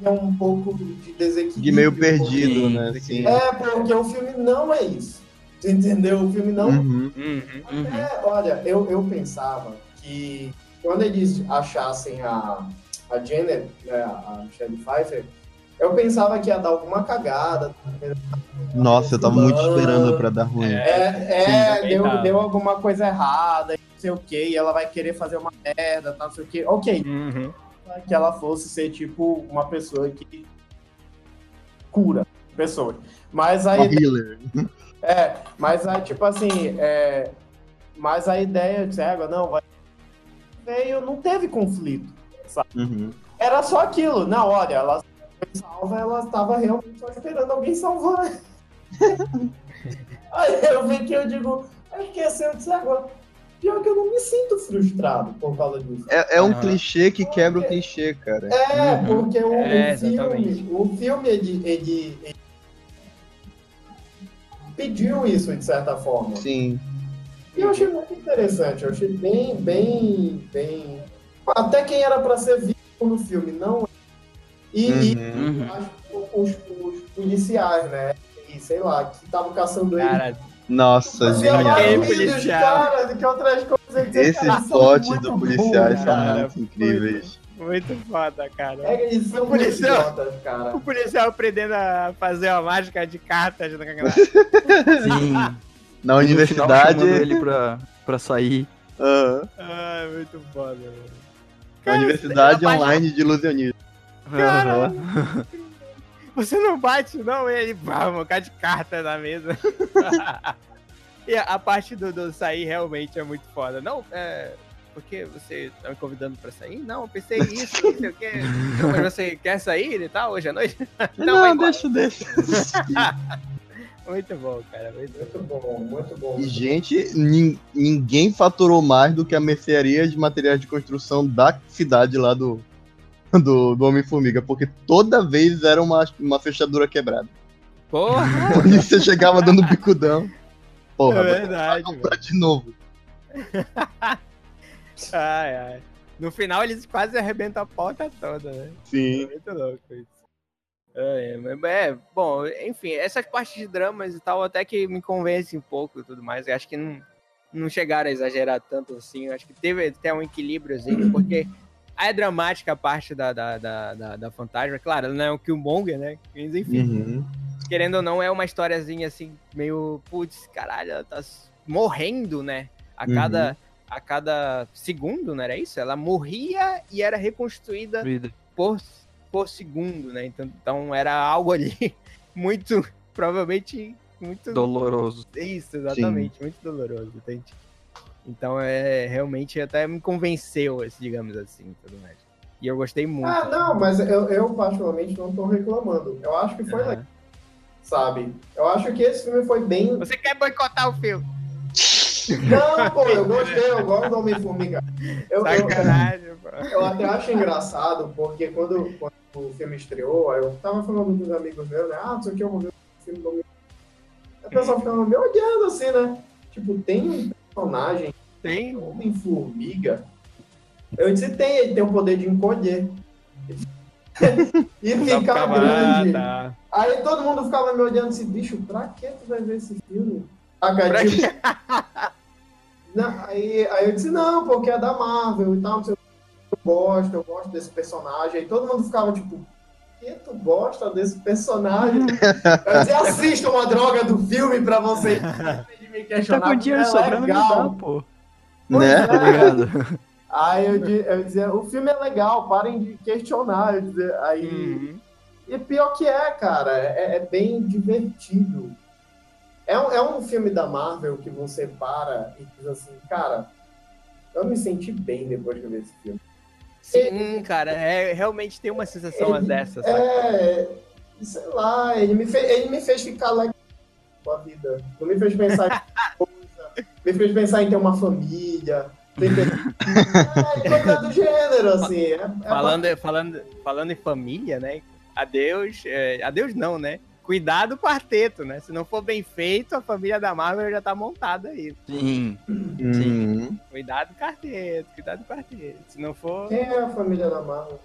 tenha um pouco de desequilíbrio. De meio perdido, Sim, né? Sim. É, porque o filme não é isso. Tu entendeu? O filme não Uhum. Uhum. Uhum. é, olha, eu, eu pensava que quando eles achassem a, a Janet, né, a Michelle Pfeiffer, eu pensava que ia dar alguma cagada. Nossa, eu tava muito esperando pra dar ruim. É, é Sim, também deu, deu alguma coisa errada, não sei o que, e ela vai querer fazer uma merda, tá, não sei o que. Ok, Uhum. que ela fosse ser tipo uma pessoa que cura pessoas. Mas Uma aí healer. É, mas aí, tipo assim, é, mas a ideia de cego, não, vai. Veio, não teve conflito. Uhum. Era só aquilo. Não, olha, ela salva, ela estava realmente só esperando alguém salvar. Aí eu vi que eu digo, aí fiquei assim, eu disse agora. Pior que eu não me sinto frustrado por causa disso. É, é um clichê que quebra o clichê, cara. É, Uhum. porque o, É, o filme, o filme ele, ele- ele pediu isso de certa forma. Sim. E eu achei muito interessante, eu achei bem, bem, bem. Até quem era pra ser visto no filme, não. é. E, e Uhum. acho que os, os policiais, né? E sei lá, que estavam caçando ele. Cara, Nossa, mais Aquele genial. policial. cara, do que outras coisas. Esses potes do policiais são cara. muito incríveis. Muito foda, cara. É, eles são O policial- idiotas, cara. O policial aprendendo a fazer uma mágica de cartas na Sim. Na final, universidade. chamando ele pra, pra sair. Aham. Ah, muito foda, velho. Na universidade parte- online de ilusionismo. Cara. Você não bate, não? Ele, vamos, um bocado de carta na mesa. e a, a parte do, do sair realmente é muito foda. Não, é. Porque você tá me convidando pra sair? Não, eu pensei isso, não sei o quê. Não, mas você quer sair e tal, hoje à noite? Não, vai embora. deixa, deixa. Muito bom, cara. Muito Muito bom, muito bom. E, gente, nin- ninguém faturou mais do que a mercearia de materiais de construção da cidade lá do, do, do Homem-Formiga, porque toda vez era uma, uma fechadura quebrada. Porra, Por isso você chegava dando bicudão. Porra, é vai verdade, comprar de novo. Ai, ai. No final eles quase arrebentam a porta toda, né? Sim. É muito louco isso. É, mas- é, bom, enfim, essas partes de dramas e tal até que me convence um pouco e tudo mais. Eu acho que não, não chegaram a exagerar tanto assim. Eu acho que teve até um equilíbriozinho, porque é dramática a parte da, da, da, da, da fantasma. Claro, ela não é um Killmonger, né? Mas enfim, Uhum. querendo ou não, é uma historiazinha assim, meio, putz, caralho, ela tá morrendo, né? A Uhum. A cada segundo, não era isso? Ela morria e era reconstruída Vida. por, por segundo, né? Então, então era algo ali muito, provavelmente, muito. Doloroso. Isso, exatamente, muito doloroso, entende? Então é realmente até me convenceu, esse, digamos assim, tudo mais. E eu gostei muito. Ah, não, mas eu, eu particularmente não tô reclamando. Eu acho que foi Aham. legal, sabe? Eu acho que esse filme foi bem. Você quer boicotar o filme? Não, pô, eu gostei, eu gosto do Homem-Formiga. Eu, eu, Sacanagem, pô. eu até acho engraçado, porque quando, quando o filme estreou, aí eu tava falando com os amigos meus, né? Ah, não sei o que, eu vou ver o filme do Homem-Formiga. O pessoal ficava me olhando assim, né? Tipo, tem um personagem, Tem. Homem-Formiga. Eu disse, tem, ele tem o poder de encolher. e ficar grande. tá. Aí todo mundo ficava me olhando assim, bicho, pra que tu vai ver esse filme? Pra Tipo, não, aí, aí eu disse, não, porque é da Marvel e tal, não sei. Eu gosto, eu gosto desse personagem. Aí todo mundo ficava tipo, por que tu gosta desse personagem? Eu disse, assista uma droga do filme pra você de me Tá questionar. com dinheiro é sobrando, me legal. dá, pô. Pois Né? é. Tá ligado? Aí eu, eu dizia, o filme é legal, parem de questionar. Eu dizia, aí, Uhum. E pior que é, cara, é, é bem divertido. É um, é um filme da Marvel que você para e diz assim, cara, eu me senti bem depois eu vi esse filme. Sim, cara, é, realmente tem uma sensação Ele- dessa, sabe? É, sei lá, ele me, fez, ele me fez ficar legal com a vida. Não me fez pensar em coisa, me fez pensar em ter uma família. ter- É, coisa do gênero, assim. É, é Falando, falando, falando em família, né? Adeus, é, adeus não, né? Cuidado do quarteto, né? Se não for bem feito, a família da Marvel já tá montada aí. Sim. Uhum. Cuidado do quarteto, cuidado do quarteto. Se não for. Quem é a família da Marvel?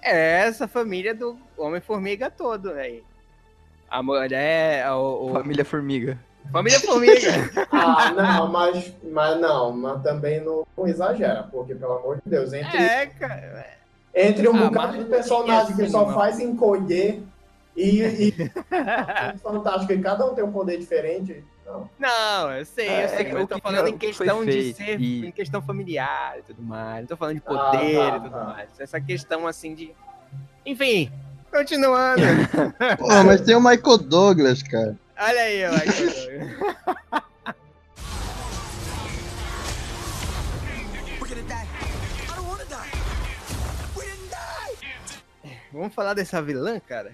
É essa família do Homem-Formiga todo, velho. A mulher, o, o- Família Formiga. Família Formiga. Ah, não, mas, mas não, mas também não, não exagera, porque, pelo amor de Deus, entre, é, cara. entre um Ah, bocado de personagem que assim, só não. faz encolher e, e fantástico, e cada um tem um poder diferente. Não. Não, eu sei, É, eu sei, é que eu o tô que falando em questão de ser, e- em questão familiar e tudo mais. Não tô falando de Ah, poder tá, e tudo tá. mais. Essa questão assim de. Enfim, continuando. Pô, mas tem o Michael Douglas, cara. Olha aí, Michael. Vamos falar dessa vilã, cara?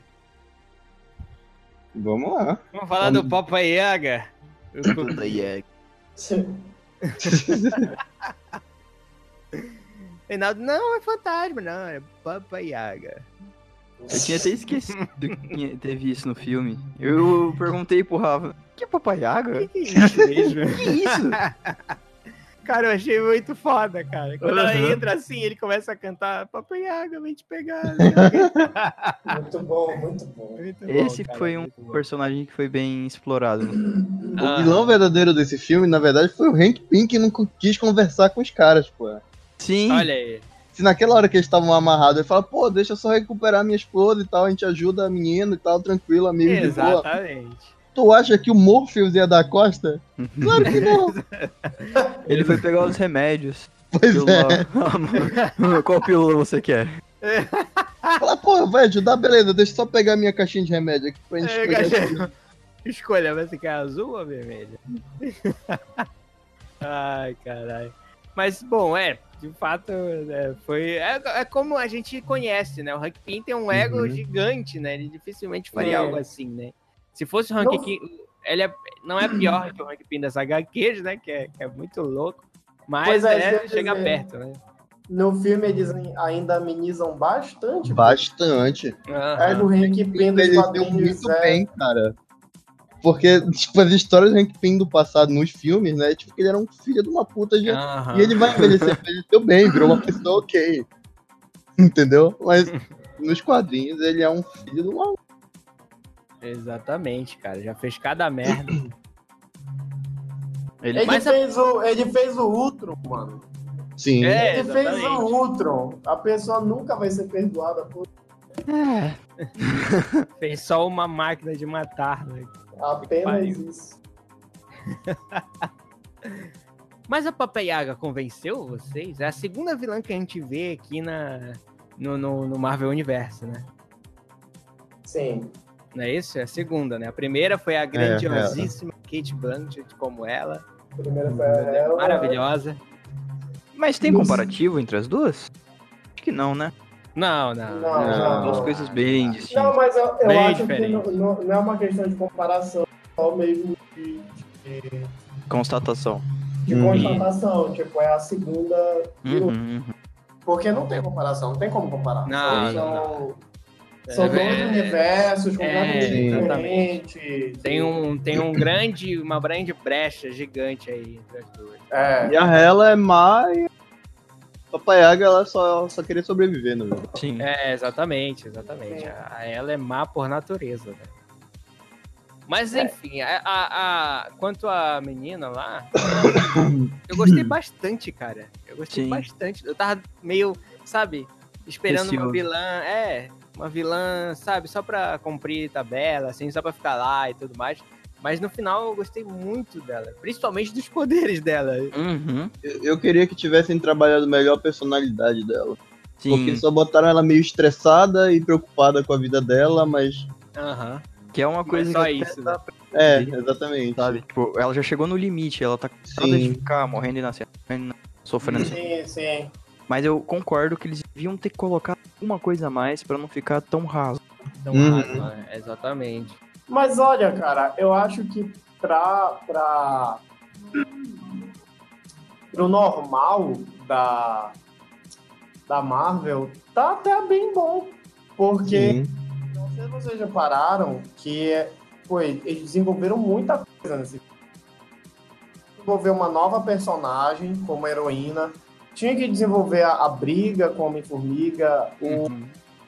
Vamos lá. Vamos falar do Papa Yaga. Reinaldo, não, é fantasma, não, é Papa Yaga. Eu tinha até esquecido que teve isso no filme. Eu perguntei pro Rafa, que é papaiaga? Que isso mesmo? Que isso? Cara, eu achei muito foda, cara. Quando ela Aham. entra assim, ele começa a cantar Papaiaga, vem te pegar. Muito bom, muito bom. Muito bom, Esse cara, foi um bom. personagem que foi bem explorado. O vilão verdadeiro desse filme, na verdade, foi o Hank Pym que não quis conversar com os caras, pô. Sim, Olha aí. Se naquela hora que eles estavam amarrados, ele fala, pô, deixa eu só recuperar minha esposa e tal, a gente ajuda a menina e tal, tranquilo, amigo de boa. Exatamente. Tu acha que o Morpheus ia dar costa? Claro que não. ele foi pegar os remédios. Pois é. Qual pílula você quer? Fala, pô, vai ajudar, beleza, deixa eu só pegar minha caixinha de remédio aqui pra gente É, cara, Escolha, você quer azul ou vermelha? Ai, caralho. Mas, bom, é, de fato, né, foi. É, é como a gente conhece, né? O Hank Pym tem um ego Uhum. gigante, né? Ele dificilmente faria É. algo assim, né? Se fosse o Hank Não- Pym. Ele é, não é pior que o Hank Pym das HQs, né? Que é, que é muito louco. Mas é, é, chega dizer- perto, né? No filme eles ainda amenizam bastante. Bastante. É do Hank Pym dos quadrinhos. muito é, bem, cara. Porque, tipo, as histórias do Hank Pym do passado nos filmes, né? Tipo, que ele era um filho de uma puta já. Aham. E ele vai envelhecer, envelheceu bem, virou uma pessoa ok. Entendeu? Mas nos quadrinhos ele é um filho de uma. Exatamente, cara. Já fez cada merda. Ele, Ele, a- fez o, ele fez o Ultron, mano. Sim. É, ele fez o Ultron. A pessoa nunca vai ser perdoada por É, Fez só uma máquina de matar, né? apenas isso. Mas a Papa Yaga convenceu vocês? É a segunda vilã que a gente vê aqui na, no, no, no Marvel Universo, né? Sim. Não é isso? É a segunda, né? A primeira foi a grandiosíssima Kate Blanchett como ela. A primeira foi ela. Maravilhosa. mas tem comparativo entre as duas? Acho que não, né? Não, não. Não, não. Duas coisas bem Não, distintas. mas eu, eu Bem acho diferente. que não, não- não é uma questão de comparação, só mesmo de, de, Constatação. de Uhum. constatação. Tipo, é a segunda. Uhum, uhum. Porque não tem comparação, não tem como comparar. Não, não, são É, dois é, universos completamente diferentes. Tem um, tem um grande, uma grande brecha gigante aí entre as duas. É, E a Hela é má e. A Papaiaga, ela só, só queria sobreviver, na verdade. Sim. É, exatamente, exatamente. Sim. A, ela é má por natureza, né? Mas enfim, a, a- a- quanto à menina lá, eu gostei bastante, cara. Eu gostei Sim. bastante. Eu tava meio, sabe, esperando uma Receoso. vilã, é, uma vilã, sabe, só pra cumprir tabela, assim, só pra ficar lá e tudo mais. Mas no final eu gostei muito dela, principalmente dos poderes dela. Uhum. Eu, eu queria que tivessem trabalhado melhor a personalidade dela. Sim. Porque só botaram ela meio estressada e preocupada com a vida dela, mas. Aham. Que é uma coisa Mas só que isso, né? É, exatamente. sabe? Tipo, ela já chegou no limite, ela tá cansada de ficar morrendo e nascendo, morrendo e nascendo, sofrendo. sim, sim. Mas eu concordo que eles deviam ter colocado uma coisa a mais pra não ficar tão raso. Então, Uhum. raso, né? Exatamente. Mas olha, cara, eu acho que pra. pra pro normal da, da Marvel, tá até bem bom. Porque Sim. não sei se vocês repararam que pô, eles desenvolveram muita coisa nesse filme. Desenvolver uma nova personagem como heroína. Tinha que desenvolver a, a briga com o Homem-Formiga, o Uhum.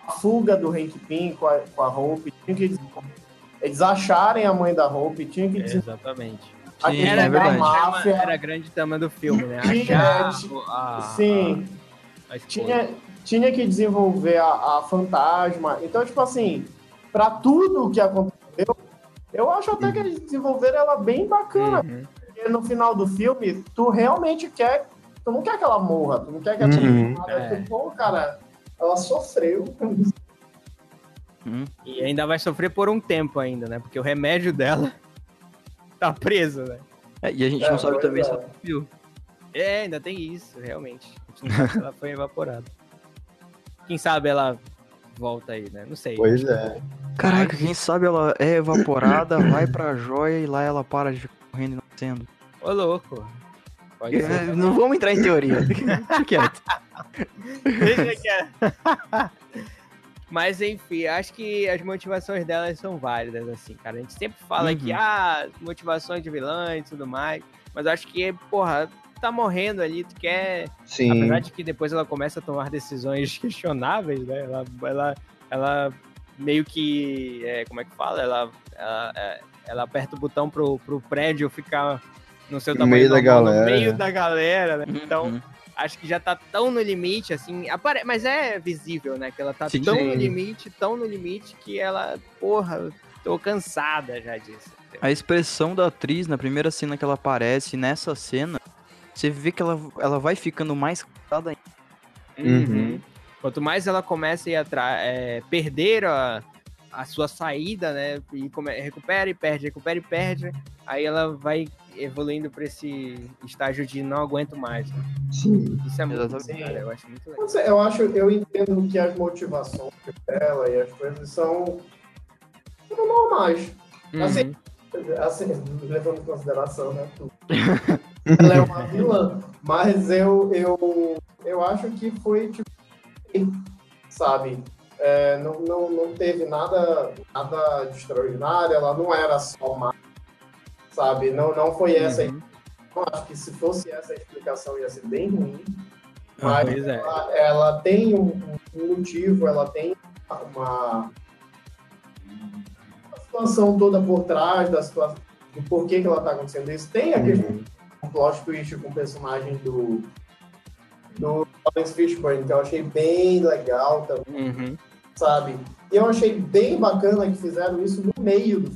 a fuga do Hank Pym com a, com a Hope, tinha que eles acharem a mãe da Hope, tinha que desenvolver Exatamente. a Sim, questão é da verdade. máfia, Era a grande tema do filme, né? Tinha, Achar o- a, sim, a, tinha, tinha que desenvolver a, a fantasma. Então, tipo assim, pra tudo que aconteceu, eu acho até que eles desenvolveram ela bem bacana. Uhum. Porque no final do filme, tu realmente quer. Tu não quer que ela morra, tu não quer que ela Uhum. É. Tu, pô, cara, ela sofreu. E ainda vai sofrer por um tempo ainda, né? Porque o remédio dela tá preso, né? É, e a gente É, não sabe também é. se ela viu. É, ainda tem isso, realmente. A gente não sabe se ela foi evaporada. Quem sabe ela volta aí, né? Não sei. Pois é. Caraca, quem sabe ela é evaporada, vai pra joia e lá ela para de correndo e nascendo. Ô, louco. Pode ser. Não vamos entrar em teoria. Fica quieto. Deixa quieto. Mas enfim, acho que as motivações delas são válidas, assim, cara. A gente sempre fala Uhum. que, ah, motivações de vilã e tudo mais. Mas acho que, porra, tá morrendo ali, tu quer. Sim. Apesar de que depois ela começa a tomar decisões questionáveis, né? Ela, ela, ela meio que. é, como é que fala? Ela, ela, é, ela aperta o botão pro, pro prédio ficar no seu tamanho meio da galera, no meio da galera, né? Então Uhum. acho que já tá tão no limite, assim. apare- Mas é visível, né? Que ela tá Sim. tão no limite, tão no limite, que ela, porra, tô cansada já disso. A expressão da atriz na primeira cena que ela aparece, nessa cena, você vê que ela, ela vai ficando mais cansada ainda. Uhum. Quanto mais ela começa a ir atrás, é, perder a, a sua saída, né? E come- recupera e perde, recupera e perde. Aí ela vai evoluindo pra esse estágio de não aguento mais. né? Sim. Isso é muito, cara, eu acho muito legal. Eu acho, eu entendo que as motivações dela e as coisas são, são normais. Assim, Uhum. assim, levando em consideração, né? tudo. Ela é uma vilã, mas eu, eu, eu acho que foi tipo, sabe? É, não, não, não teve nada, nada de extraordinário, ela não era só má, sabe? Não, não foi essa. Uhum. Eu acho que se fosse essa a explicação ia ser bem ruim. Mas Pois é. ela, ela tem um, um motivo, ela tem uma, uma situação toda por trás da situação, do porquê que ela tá acontecendo isso. Tem a questão do plot twist com o personagem do, do Lawrence Fishburne, que eu achei bem legal também, Uhum. Sabe? E eu achei bem bacana que fizeram isso no meio do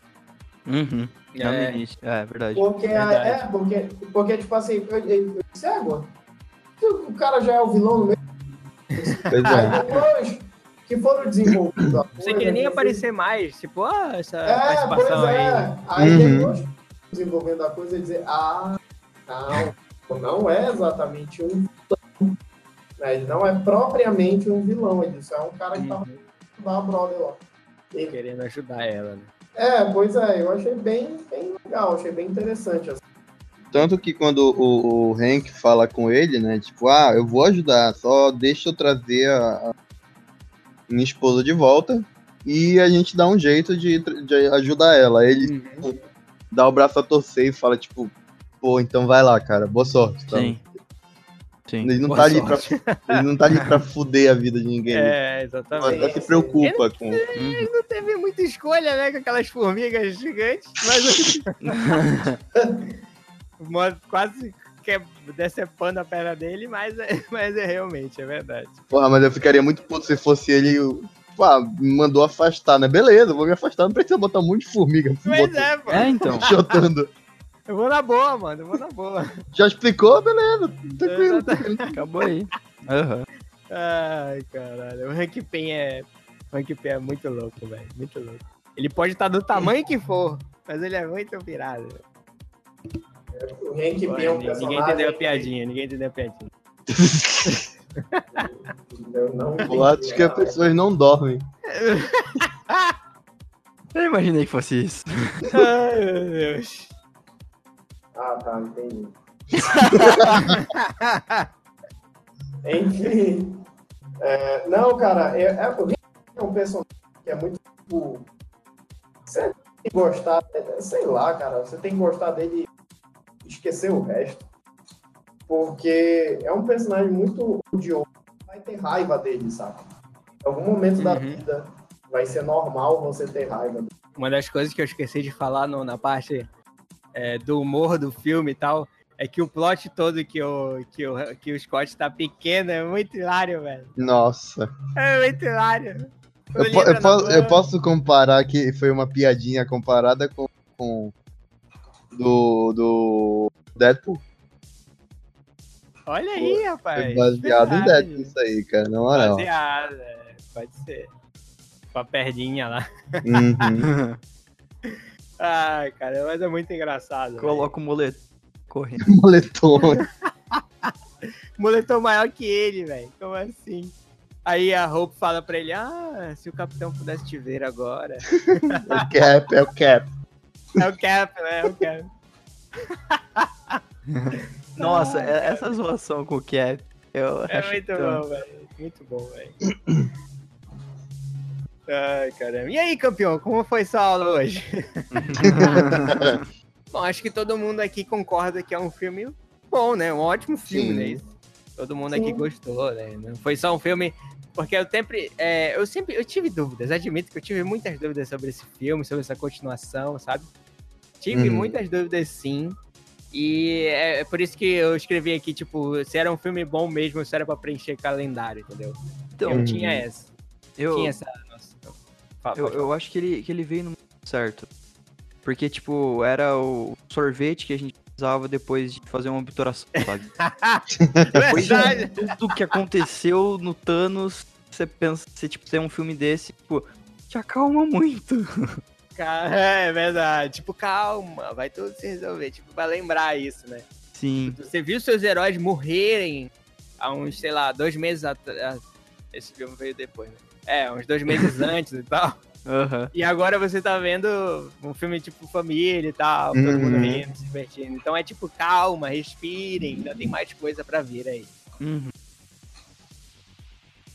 Uhum. Não É. no início. É, verdade. Porque, Verdade. é, porque, porque, tipo assim, eu, eu, eu disse, é, o cara já é o vilão no meio. É. depois que foram desenvolvidos a Sem coisa, querer nem que- aparecer mais, tipo, ah, essa É, participação pois é. Aí Uhum. depois desenvolvendo a coisa e dizer, ah, não, não é exatamente um vilão. Né? Ele não é propriamente um vilão, ele disse, é um cara que tava Uhum. lá, a brother lá. Querendo ajudar ela, né? É, pois é, eu achei bem, bem legal, achei bem interessante. Assim. Tanto que quando o, o Hank fala com ele, né? Tipo, ah, eu vou ajudar, só deixa eu trazer a, a minha esposa de volta e a gente dá um jeito de, de ajudar ela. Ele Uhum. dá o braço a torcer e fala, tipo, pô, então vai lá, cara, boa sorte. tá? Sim. Sim. Ele não, Boa tá ali pra, ele não tá ali pra fuder a vida de ninguém. ele É, exatamente. só se preocupa com. Uhum. Não teve muita escolha, né, com aquelas formigas gigantes, mas quase que decepando a perna dele, mas é, mas é realmente, é verdade. Porra, mas eu ficaria muito puto se fosse ele. Pá, me mandou afastar, né? Beleza, vou me afastar, não precisa botar um monte de formiga. Mas é, pô. É, então. Chotando. Eu vou na boa, mano, eu vou na boa. Já explicou? Beleza, tranquilo. Exatamente. Acabou aí. Aham. Ai, caralho. O Hank Pym é. O Hank Pym é muito louco, velho. Muito louco. Ele pode estar do tamanho que for, mas ele é muito pirado. O Hank Pym é um ninguém personagem... entendeu a piadinha, ninguém entendeu a piadinha. Boatos que as pessoas não dormem. Eu imaginei que fosse isso. Ai, meu Deus. Ah, tá, entendi. Enfim. É, não, cara, é, é, o Rick é um personagem que é muito. Tipo, você tem que gostar, sei lá, cara, você tem que gostar dele e esquecer o resto. Porque é um personagem muito odioso, vai ter raiva dele, sabe? Em algum momento da Uhum. vida vai ser normal você ter raiva dele. Uma das coisas que eu esqueci de falar no- na parte é, do humor do filme e tal é que o plot todo que o, que o, que o Scott tá pequeno é muito hilário, velho. Nossa. É muito hilário. Eu, po- eu na posso, eu posso comparar que foi uma piadinha comparada com, com do, do Deadpool. Olha aí, rapaz. Foi baseado em. Deadpool isso aí, cara. Na moral. Baseado, é, pode ser. Com a perdinha lá. Uhum. Ai, cara, mas é muito engraçado. Coloca o moletom correndo. Moletom. Moletom maior que ele, velho. Como assim? Aí a Hope fala pra ele, ah, se o capitão pudesse te ver agora. É o Cap, é o Cap. É o Cap, né? É o Cap. Nossa, é- essa zoação com o Cap. Eu É acho muito tão- bom, velho. Muito bom, velho. Ai, caramba. E aí, campeão, como foi sua aula hoje? bom, acho que todo mundo aqui concorda que é um filme bom, né? Um ótimo filme, Sim. né? Isso. Todo mundo aqui gostou, né? Não foi só um filme. Porque eu sempre, é, eu sempre, eu tive dúvidas, admito que eu tive muitas dúvidas sobre esse filme, sobre essa continuação, sabe? Tive Uhum. muitas dúvidas, sim. E é por isso que eu escrevi aqui, tipo, se era um filme bom mesmo, se era pra preencher calendário, entendeu? Então, eu tinha essa. eu, Tinha essa. Fala, eu, eu acho que ele, que ele veio no momento certo. Porque, tipo, era o sorvete que a gente precisava depois de fazer uma obturação, sabe? Depois de Verdade. tudo que aconteceu no Thanos, você pensa, você, tipo, tem um filme desse, tipo, te acalma muito. Cara, é verdade. Tipo, calma, vai tudo se resolver. Tipo, pra lembrar isso, né? Sim. Você viu seus heróis morrerem há uns, sei lá, dois meses atrás. Esse filme veio depois, né? É, uns dois meses antes e tal. Aham. E agora você tá vendo um filme tipo família e tal, todo mundo Uhum. rindo, se divertindo. Então é tipo, calma, respirem, ainda tem mais coisa pra vir aí. Uhum.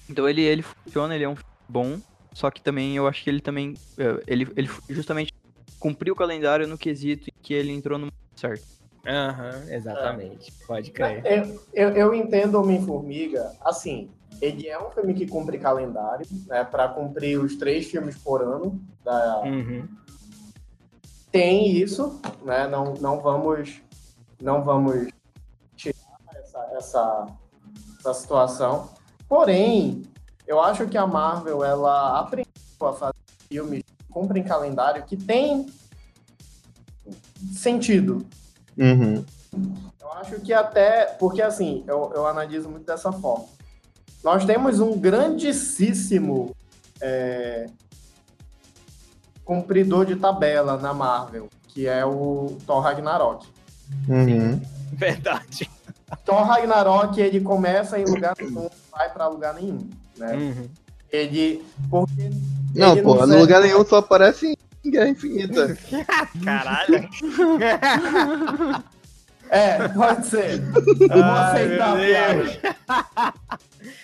Então ele, ele funciona, ele é um filme bom, só que também eu acho que ele também. eh, Ele, ele justamente cumpriu o calendário no quesito em que ele entrou no certo. Aham, exatamente. Pode crer. Eu, eu, eu entendo Homem-Formiga, assim, ele é um filme que cumpre calendário, né, para cumprir os três filmes por ano. Da... Uhum. Tem isso, né, não, não vamos não vamos tirar essa, essa, essa situação. Porém, eu acho que a Marvel, ela aprendeu a fazer filmes que cumprem calendário que tem sentido, Uhum. Eu acho que até. Porque assim, eu, eu analiso muito dessa forma. Nós temos um grandíssimo é, cumpridor de tabela na Marvel, que é o Thor Ragnarok. Uhum. Verdade. Thor Ragnarok, ele começa em lugar nenhum, vai pra lugar nenhum. Né? Uhum. Ele. Porque Não, ele pô, no serve- lugar nenhum só aparece em Guerra Infinita. Caralho. É, pode ser. Eu vou aceitar a piada.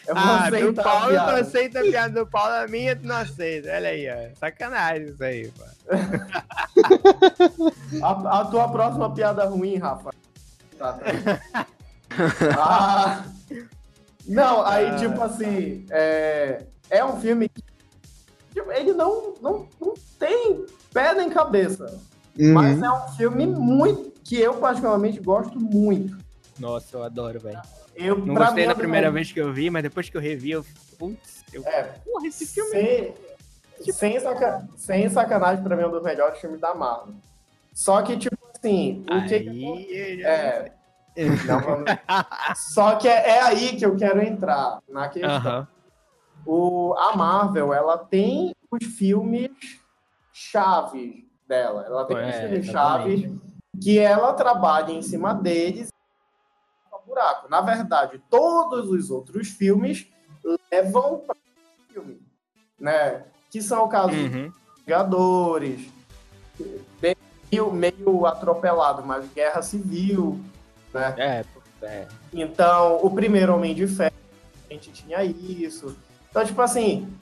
Eu vou ah, do aceitar a Paulo tu piada. aceita a piada do Paulo, a minha tu não aceita. Olha aí, ó. Sacanagem isso aí, pô. A, a tua próxima piada ruim, Rafa. Tá, tá. Ah, não, aí Ah. tipo assim, é, é um filme que tipo, ele não, não, não tem pé nem cabeça. Mas Uhum. é um filme muito que eu particularmente gosto muito. Nossa, eu adoro, velho. Eu, Não gostei da é um- primeira vez que eu vi, mas depois que eu revi, eu. Putz, eu. É, Porra, esse filme. sem, sem, saca- sem sacanagem, pra mim é um dos melhores filmes da Marvel. Só que, tipo assim, o que. que É. Não, Só que é, é aí que eu quero entrar na questão. O, a Marvel, ela tem os filmes chaves dela. Ela tem os É, filmes exatamente. chaves que ela trabalha em cima deles e buraco. Na verdade, todos os outros filmes levam para o filme, né? Que são o caso dos Uhum. Vingadores, meio, meio atropelado, mas Guerra Civil, né? É, é. Então, o primeiro Homem de Ferro, a gente tinha isso. Então, tipo assim,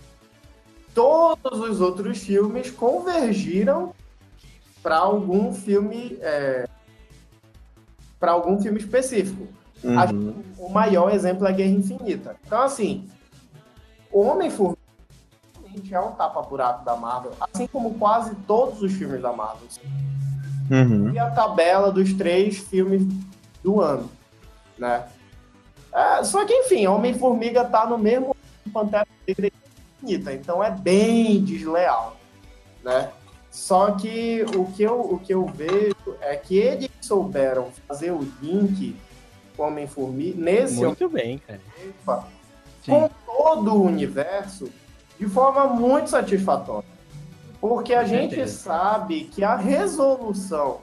todos os outros filmes convergiram para algum filme, é, para algum filme específico. Acho Uhum. que o maior exemplo é Guerra Infinita. Então, assim, o Homem-Formiga é um tapa-buraco da Marvel, assim como quase todos os filmes da Marvel. Uhum. E a tabela dos três filmes do ano, né? É, só que, enfim, Homem-Formiga tá no mesmo Pantera Negra Infinita, então é bem desleal, né? Só que o que eu, o que eu vejo é que eles souberam fazer o link com Homem-Formiga nesse Muito bem, cara. Com todo o universo de forma muito satisfatória. Porque a gente sabe que a resolução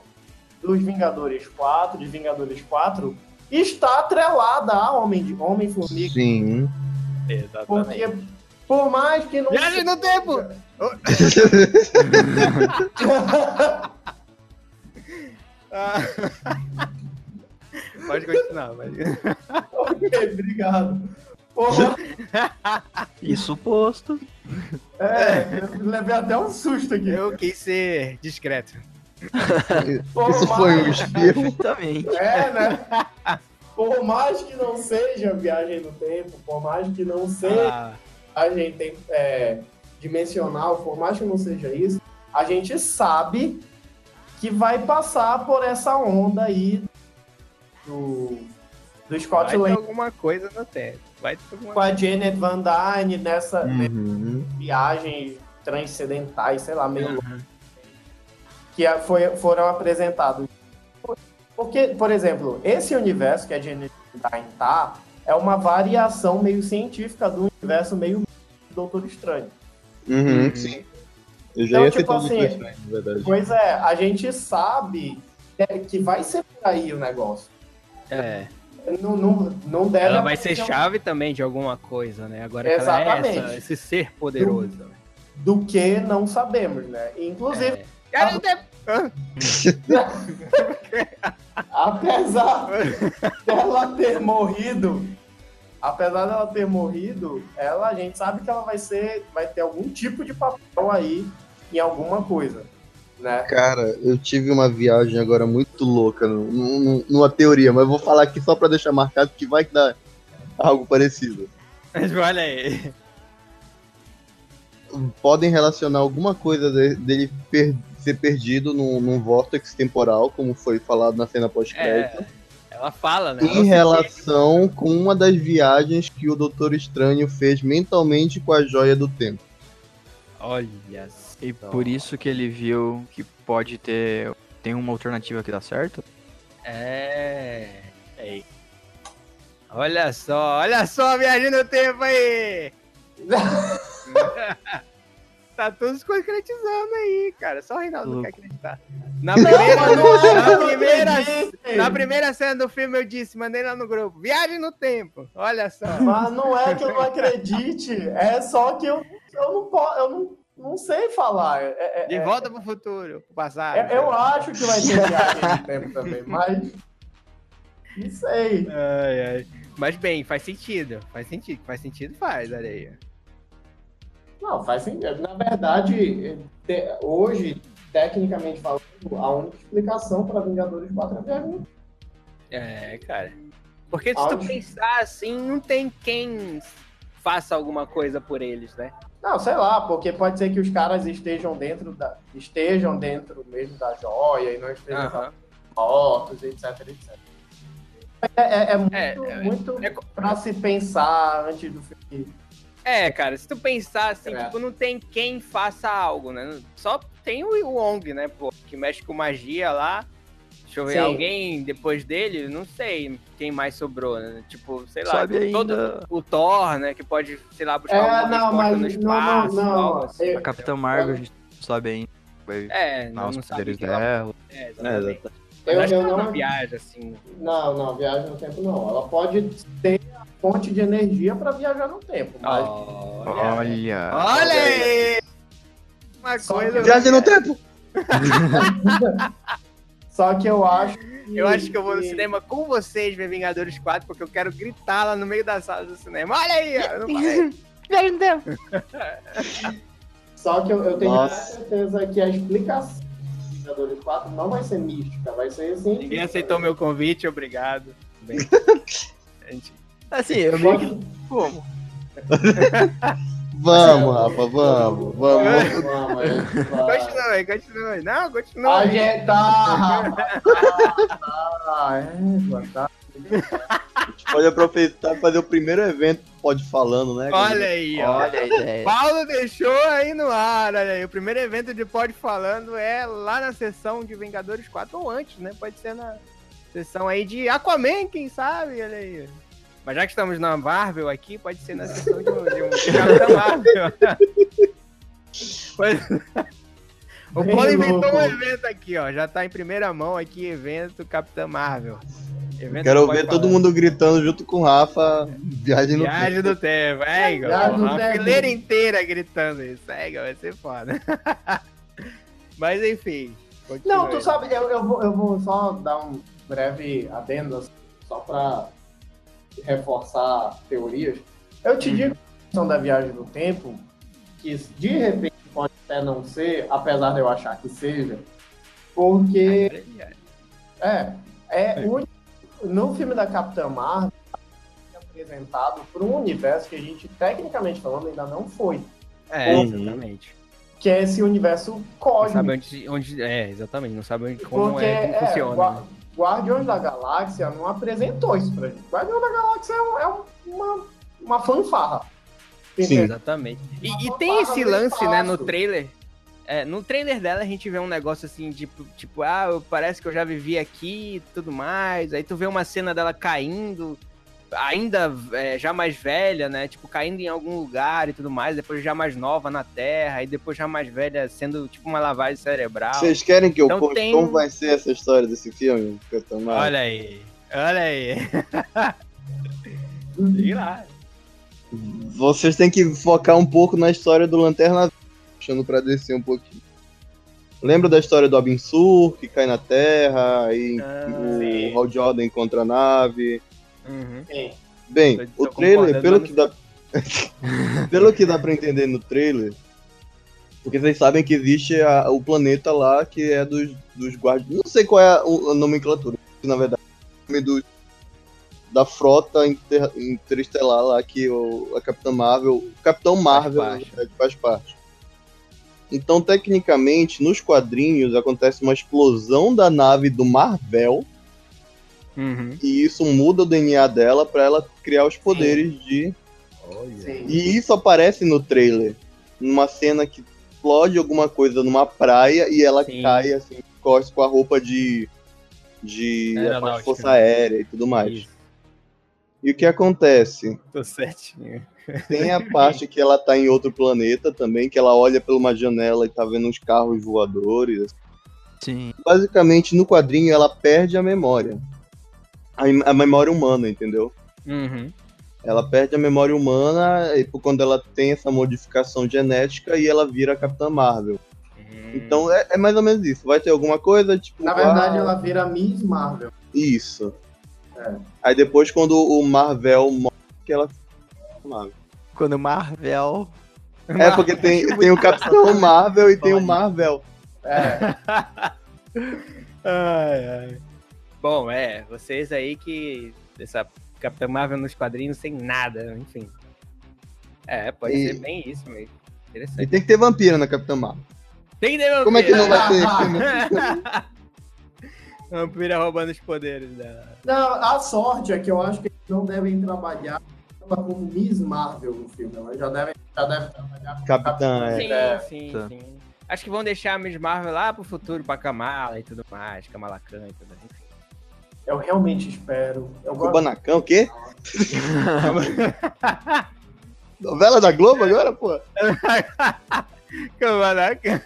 dos Vingadores 4, de Vingadores 4, está atrelada a Homem de Homem-Formiga. Sim. Exatamente. Porque por mais que não. Viagem no tempo! Ah. Pode continuar, pode. ok, obrigado. Porra, Isso posto. é, eu levei até um susto aqui. Eu quis ser discreto. Por Isso foi um espirro. Perfeitamente. É, né? Por mais que não seja viagem no tempo, por mais que não seja Ah, viagem tem, é, dimensional, por mais que não seja isso, a gente sabe que vai passar por essa onda aí do, do Scott vai ter Lang alguma coisa no tempo. Vai ter alguma com a Janet Van Dyne nessa Uhum. viagem transcendentais, sei lá, meio Uhum. que a- foi, foram apresentados. Porque, por exemplo, esse universo que a Janet Van Dyne tá é uma variação meio científica do universo meio do Doutor Estranho. Uhum, sim. Eu já Então, ia tipo assim, isso, na verdade. Pois é, a gente sabe é, que vai ser por aí o negócio. É. Não, não, não deve Ela vai ser acontecer um- chave também de alguma coisa, né? Agora que ela é Exatamente. essa, esse ser poderoso. né? do que não sabemos, né? Inclusive, É. Hã? apesar dela ter morrido, apesar dela ter morrido, ela a gente sabe que ela vai ser, vai ter algum tipo de papel aí em alguma coisa, né? Cara, eu tive uma viagem agora muito louca nu- nu- numa teoria, mas eu vou falar aqui só pra deixar marcado que vai que dá algo parecido. Mas olha aí. Podem relacionar alguma coisa de- dele per- ser perdido num, num vórtex temporal, como foi falado na cena pós-crédito, É, ela fala, né? Em relação com uma das viagens que o Doutor Estranho fez mentalmente com a Joia do Tempo. Olha E por isso que ele viu que pode ter. Tem uma alternativa que dá certo? É. Aí. Olha só, olha só a viagem no tempo aí! tá tudo se concretizando aí, cara. Só o Reinaldo não quer acreditar. Na primeira, é, na, primeira, na primeira cena do filme eu disse, mandei lá no grupo, viagem no tempo. Olha só. Mas não é que eu não acredite, é só que eu, eu não posso, eu não, não sei falar. É- é- De é- volta pro futuro, pro passado. é- eu acho que vai ter viagem no tempo também, mas não sei. Ai, ai. Mas bem, faz sentido. Faz sentido. Faz sentido, faz, olha aí. Não, faz sentido. Na verdade, hoje, tecnicamente falando, a única explicação para Vingadores 4 é a viagem. É, cara. Porque se tu Áudio. pensar assim, não tem quem faça alguma coisa por eles, né? Não, sei lá, porque pode ser que os caras estejam dentro da. estejam dentro mesmo da joia e não estejam Aham. mortos, etc, etc. É, é- é muito, É, é- muito é pra se pensar antes do filme. É, cara, se tu pensar assim, É. tipo, não tem quem faça algo, né? Só tem o Wong, né, pô, que mexe com magia lá. Deixa eu ver, Sim. alguém depois dele, não sei quem mais sobrou, né? Tipo, sei lá, Sabe todo ainda- o Thor, né, que pode, sei lá, buscar É, alguma não, resposta mas no não, espaço, não, não. algo assim. A Capitã Marvel, a gente não sabe ainda. É, não, os não sabe poderes que ela- dela. É, exatamente. Eu, acho eu que ela não, não viaja, assim. não, não, viagem no tempo não. Ela pode ter a fonte de energia para viajar no tempo, mas Olha, Olha. Olha aí! Uma coisa... Viagem no tempo! só que eu acho Eu acho que eu vou no cinema com vocês ver Vingadores 4, porque eu quero gritar lá no meio da sala do cinema. Olha aí! ó, Eu não falei. Viagem no tempo. Só que eu, eu tenho Nossa. certeza que a explicação Vingadores 4 não vai ser mística, vai ser assim. Ninguém aceitou meu convite, obrigado. Bem, gente, Assim, eu meio que. Como? Vamos, Rafa, vamos, vamos. Vamos, a gente vai. Continue, continue. Não, continue. A gente tá. tá, é, tá. A gente pode aproveitar e fazer o primeiro evento Pode Falando, né? Olha aí, ó. Olha a ideia. Paulo deixou aí no ar, olha aí. O primeiro evento de Pod Falando é lá na sessão de Vingadores 4 ou antes, né? Pode ser na sessão aí de Aquaman, quem sabe, olha aí. Mas já que estamos na Marvel aqui, pode ser na sessão de um, de um de Capitão Marvel. Pois- O Paulo inventou louco. um evento aqui, ó. Já tá em primeira mão aqui, evento Capitã Marvel. Evento Quero ver todo falar. mundo gritando junto com o Rafa. Viagem no Viagem do tempo, é. Viagem do Uma tempo. fileira inteira gritando isso. É, Igor, vai ser foda. Mas enfim. Não, tu aí. sabe, eu, eu, vou, eu vou só dar um breve adendo, assim, só pra reforçar teorias. Eu te digo, a questão da viagem no tempo, que de repente pode até não ser, apesar de eu achar que seja, porque é, é o- no filme da Capitã Marvel é apresentado para um universo que a gente, tecnicamente falando, ainda não foi. É, Uhum. exatamente. Que é esse universo Não cósmico. sabe onde, onde. É, exatamente. Não sabe onde, como, Porque é, como é, funciona. Gua- né? Guardiões da Galáxia não apresentou isso pra gente. Guardiões da Galáxia é, um- é um- uma, uma fanfarra. Sim. Exatamente. E, e tem esse lance, né, no espaço. trailer. É, no trailer dela a gente vê um negócio assim, tipo, tipo, ah, eu- parece que eu já vivi aqui e tudo mais. Aí tu vê uma cena dela caindo, ainda é, já mais velha, né? Tipo, caindo em algum lugar e tudo mais, depois já mais nova na Terra, e depois já mais velha, sendo tipo uma lavagem cerebral. Vocês querem que eu Então conte tem- como vai ser essa história desse filme? Olha aí, olha aí. Sei lá. Vocês têm que focar um pouco na história do Lanterna puxando pra descer um pouquinho. Lembra da história do Abin-Sur, que cai na Terra, aí Ah, o. Hal Jordan encontra a nave. Uhum. Bem, Tô- o trailer, pelo que dá. pelo que dá pra entender no trailer, porque vocês sabem que existe a- o planeta lá que é dos, dos guardiões. Não sei qual é a, o- a nomenclatura, na verdade. O nome do, da frota inter- interestelar lá que o, a Capitã Marvel. O Capitão Marvel na parte. faz parte. Então, tecnicamente, nos quadrinhos acontece uma explosão da nave do Marvel Uhum. e isso muda o DNA dela pra ela criar os poderes de Sim. e isso aparece no trailer. Numa cena que explode alguma coisa numa praia e ela Sim. cai assim, corre com a roupa de. de Aeronáutica, força aérea e tudo mais. Isso. E o que acontece? Tô certinho. Tem a parte que ela tá em outro planeta também, que ela olha por uma janela e tá vendo uns carros voadores. Sim. Basicamente, no quadrinho, ela perde a memória. A, a memória humana, entendeu? Uhum. Ela perde a memória humana e por quando ela tem essa modificação genética e ela vira a Capitã Marvel. Hum. Então é, é mais ou menos isso. Vai ter alguma coisa, tipo. Na verdade, ah, ela vira Miss Marvel. Isso. É. Aí depois, quando o Marvel morre, que ela. Marvel. Quando Marvel. É porque tem, tem o Capitão Marvel e tem o Marvel. É, Ai, ai. Bom, é, vocês aí que. Essa Capitã Marvel nos quadrinhos sem nada, enfim. É, pode E- ser bem isso mesmo. E Interessante. tem que ter vampira na Capitã Marvel. Tem que ter Como é que não vai ter? Vampira roubando os poderes dela. Não, a sorte é que eu acho que eles não devem trabalhar ela como Miss Marvel no filme. Ela já deve, já deve trabalhar como Capitã, é. Sim, É, sim, sim. Acho que vão deixar a Miss Marvel lá pro futuro pra Kamala e tudo mais, Kamala Khan e tudo mais. Eu realmente espero. Eu gosto Kubanacan, o quê? Novela da Globo agora, pô? Kamala Khan.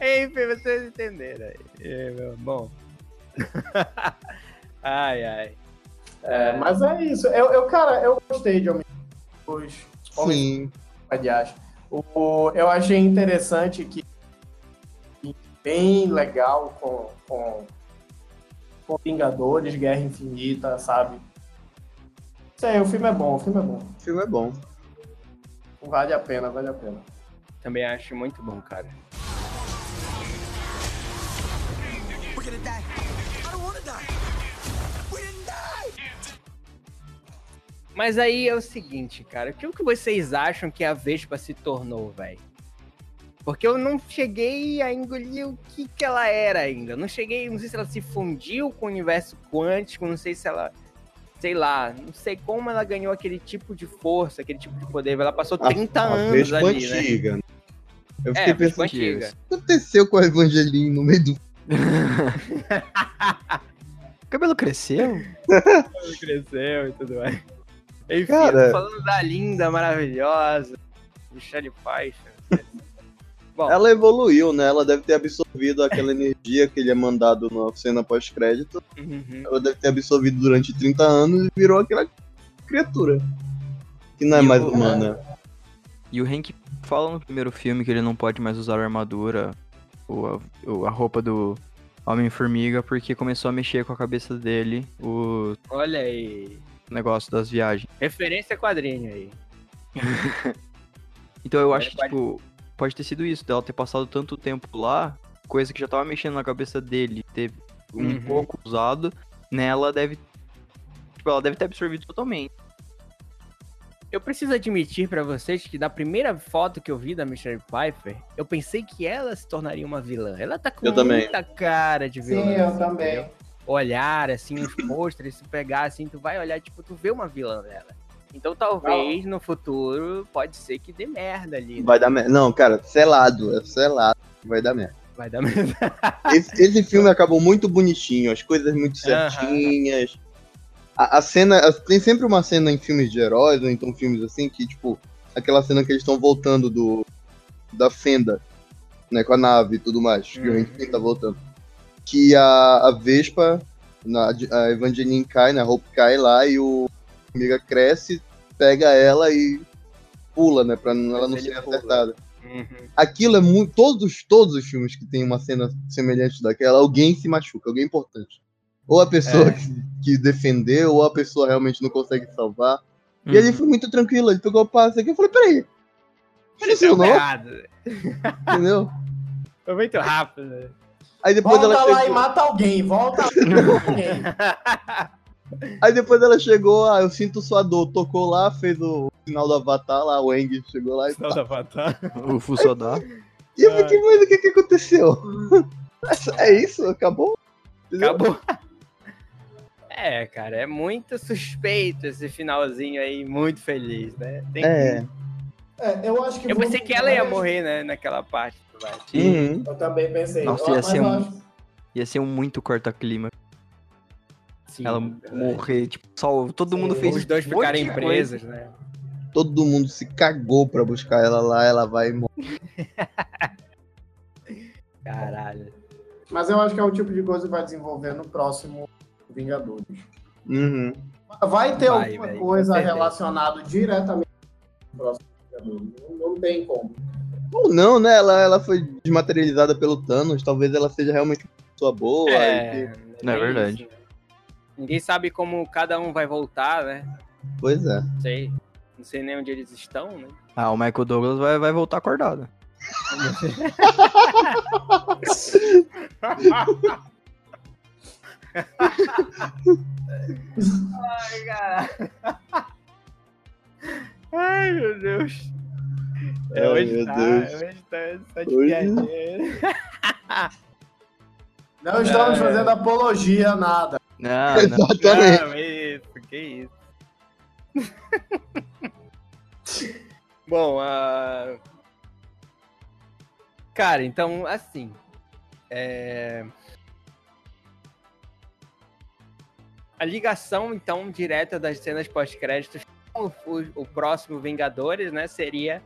Enfim, vocês entenderam aí. É, bom. ai, ai. É, mas é isso. Eu, eu, cara, eu gostei de Homem os Homens Sim. aliás. O, eu achei interessante que bem legal com, com, com Vingadores, Guerra Infinita, sabe? Sei, o filme é bom, o filme é bom. O filme é bom. Vale a pena, vale a pena. Também acho muito bom, cara. Mas aí é o seguinte, cara, o que, o que vocês acham que a Vespa se tornou, velho? Porque eu não cheguei a engolir o que, que ela era ainda. Eu Não cheguei, não sei se ela se fundiu com o universo quântico, não sei se ela. Sei lá, não sei como ela ganhou aquele tipo de força, aquele tipo de poder. Ela passou 30 a, a anos Vespa ali, né? antiga. Eu É, fiquei Vespa pensando, antiga. o que aconteceu com a Evangeline no meio do. O cabelo cresceu? cresceu e tudo mais. Enfim, Cara- falando da linda, maravilhosa, Michelle Pfeiffer. Bom, Ela evoluiu, né? Ela deve ter absorvido aquela energia que ele é mandado na cena pós-crédito. uhum. Ela deve ter absorvido durante 30 anos e virou aquela criatura. Que não é E mais o- humana. E o Hank fala no primeiro filme que ele não pode mais usar a armadura ou a, ou a roupa do Homem-Formiga porque começou a mexer com a cabeça dele o olha aí. Negócio das viagens. Referência quadrinho aí. Então eu acho que, pode- tipo, pode ter sido isso, dela ter passado tanto tempo lá, coisa que já tava mexendo na cabeça dele, ter um Uhum. pouco usado, nela deve. Tipo, ela deve ter absorvido totalmente. Eu preciso admitir pra vocês que da primeira foto que eu vi da Michelle Pfeiffer, eu pensei que ela se tornaria uma vilã. Ela tá com Eu também. muita cara de vilã. Sim, eu também. entendeu? Olhar, assim, os pôsteres, se pegar assim, tu vai olhar, tipo, tu vê uma vilã dela. Então talvez no futuro pode ser que dê merda ali. né? Vai dar merda. Não, cara, selado. É selado. Vai dar merda. Vai dar merda. Esse, esse filme acabou muito bonitinho, as coisas muito certinhas. A, a cena. a- tem sempre uma cena em filmes de heróis, ou então filmes assim, que, tipo, aquela cena que eles estão voltando do. da fenda, né? Com a nave e tudo mais. Que o Uhum. Hank tá voltando. Que a, a Vespa, na, a Evangeline cai, né? A Hope cai lá e o Amiga cresce, pega ela e pula, né? Pra ela não ele ser pula. acertada Uhum. aquilo é muito. Todos, todos os filmes que tem uma cena semelhante daquela, alguém se machuca, alguém importante. Ou a pessoa É. que, que defendeu, ou a pessoa realmente não consegue salvar. E Uhum. ele foi muito tranquilo, ele pegou o passe aqui e falei, peraí, Deu funcionou, entendeu? Foi muito rápido. Aí depois Volta ela lá e mata alguém, volta lá e mata alguém. Aí depois ela chegou, ah, eu sinto sua dor, tocou lá, fez o sinal do avatar lá, o Eng chegou lá e. Não dá pra tá. O Fusodá. E eu fiquei, mas o que, que aconteceu? É isso? Acabou? Entendeu? Acabou. É, cara, é muito suspeito esse finalzinho aí, muito feliz, né? Tem que- É. É, eu acho que Eu pensei que ela ia morrer, né, naquela parte. Uhum. Eu também pensei. Nossa, ia ser um- Ia ser um muito corta-clima. Sim, Ela verdade. morrer, tipo, só todo mundo Sim. fez Os dois ficarem presos, né? Todo mundo se cagou pra buscar ela lá, ela vai e morre. Caralho. Mas eu acho que é o tipo de coisa que vai desenvolver no próximo Vingadores. Uhum. Vai ter Vai, alguma com coisa relacionada diretamente ao próximo Vingadores. Não, não tem como. Ou não, né? Ela, ela foi desmaterializada pelo Thanos, talvez ela seja realmente uma pessoa boa. É, e- Não é bem verdade. isso? Ninguém sabe como cada um vai voltar, né? Pois é. Não sei. Não sei nem onde eles estão, né? Ah, o Michael Douglas vai, vai voltar acordado. Ai, cara. Ai, meu Deus. É, Ai, hoje meu tá, Deus. hoje tá só de Hoje- piadinha. Não estamos É. fazendo apologia a nada. Não, não. Exatamente. Não, isso, que isso. Bom, ah, cara, então, assim, é... a ligação, então, direta das cenas pós-créditos com o, o próximo Vingadores, né, seria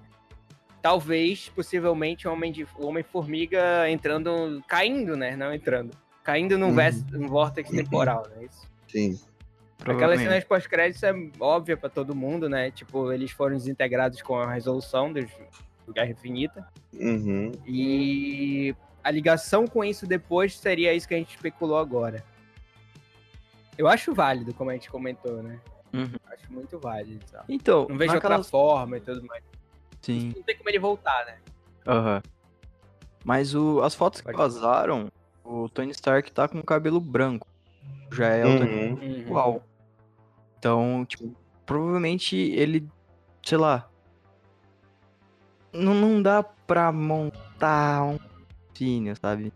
talvez, possivelmente, o Homem de- o Homem-Formiga entrando, caindo, né, não entrando, caindo num, Uhum. vórtex temporal, né, isso. Sim. Aquelas Provavelmente. cenas pós-créditos é óbvia pra todo mundo, né? Tipo, eles foram desintegrados com a resolução dos, do Guerra Infinita. Uhum. E a ligação com isso depois seria isso que a gente especulou agora. Eu acho válido, como a gente comentou, né? Uhum. Acho muito válido. e tal. Então, Não vejo outra naquelas... forma e tudo mais. Sim. Não tem como ele voltar, né? Aham. Mas o, as fotos que vazaram, o Tony Stark tá com o cabelo branco. Já é o Tony Uhum. Uhum. igual. Então, tipo, provavelmente ele, sei lá. Não, não dá pra montar um cine, sabe?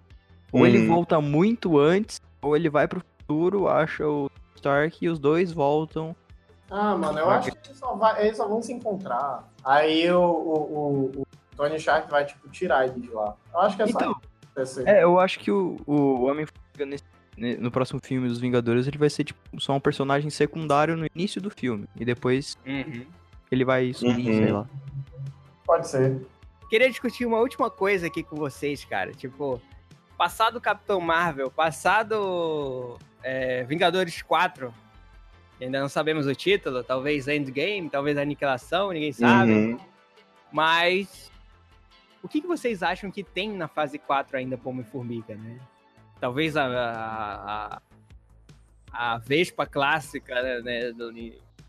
Ou ele Uhum. volta muito antes, ou ele vai pro futuro, acha o Stark e os dois voltam. Ah, mano, eu acho que eles só, vai- eles só vão se encontrar. Aí o, o, o- o Tony Stark vai, tipo, tirar ele de lá. Eu acho que é só Então, acontecer. é, eu acho que o, o Homem-Formiga nesse- ne- no próximo filme dos Vingadores, ele vai ser tipo só um personagem secundário no início do filme. E depois Uhum. ele vai sumir, Uhum. sei lá. Pode ser. queria discutir uma última coisa aqui com vocês, cara. Tipo, passado Capitão Marvel, passado é, Vingadores 4, ainda não sabemos o título, talvez Endgame, talvez Aniquilação, ninguém sabe. Uhum. Mas o que, que vocês acham que tem na fase 4 ainda como Homem-Formiga, né? Talvez a, a, a, a Vespa clássica, né, né, do,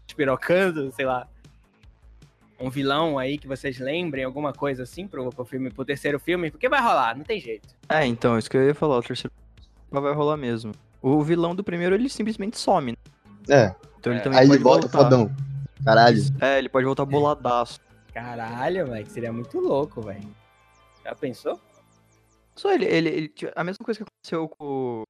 espirocando, sei lá. Um vilão aí que vocês lembrem, alguma coisa assim pro, pro filme, pro terceiro filme, porque vai rolar, não tem jeito. É, então, isso que eu ia falar, o terceiro vai rolar mesmo. O vilão do primeiro, ele simplesmente some, né? É. Então ele É. também Aí ele pode volta voltar. fodão. Caralho. É, ele pode voltar boladaço. Caralho, velho, que seria muito louco, velho. Já pensou? Só ele, ele, ele- A mesma coisa que aconteceu com o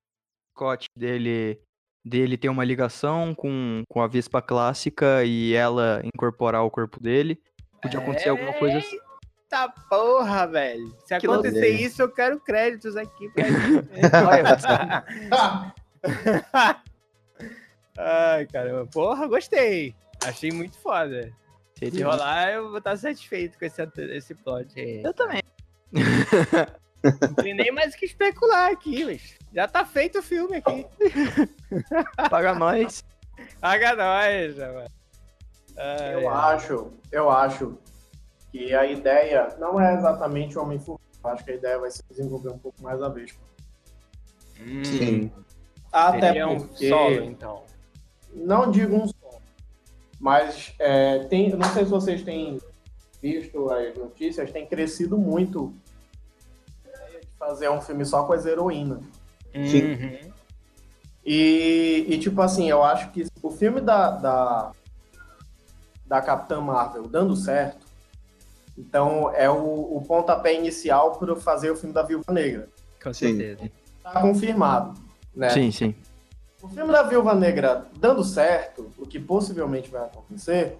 Scott dele, dele ter uma ligação com, com a Vespa clássica e ela incorporar o corpo dele. Podia acontecer alguma coisa assim. Eita porra, velho. Se Que acontecer loucura. isso, eu quero créditos aqui pra Ai, caramba. Porra, gostei. Achei muito foda. Se Seria- rolar, eu vou estar satisfeito com esse, esse plot aí. Eu também. Não tem nem mais o que especular aqui, mas já tá feito o filme aqui. Paga nós. Paga nós, mano. Ai, Eu ai. acho, eu acho que a ideia não é exatamente o Homem-Formiga. Eu acho que a ideia vai se desenvolver um pouco mais a vez. Hum, Sim. Até seria um porque, solo, então. Não digo um solo, mas é, tem, não sei se vocês têm visto as notícias, tem crescido muito a ideia de fazer um filme só com as heroínas. Sim. Uhum. E, e, tipo assim, eu acho que o filme da, da, da Capitã Marvel dando certo, então é o, o pontapé inicial para fazer o filme da Viúva Negra. Com certeza. Tá confirmado, né? Sim, sim. O filme da Viúva Negra dando certo, o que possivelmente vai acontecer,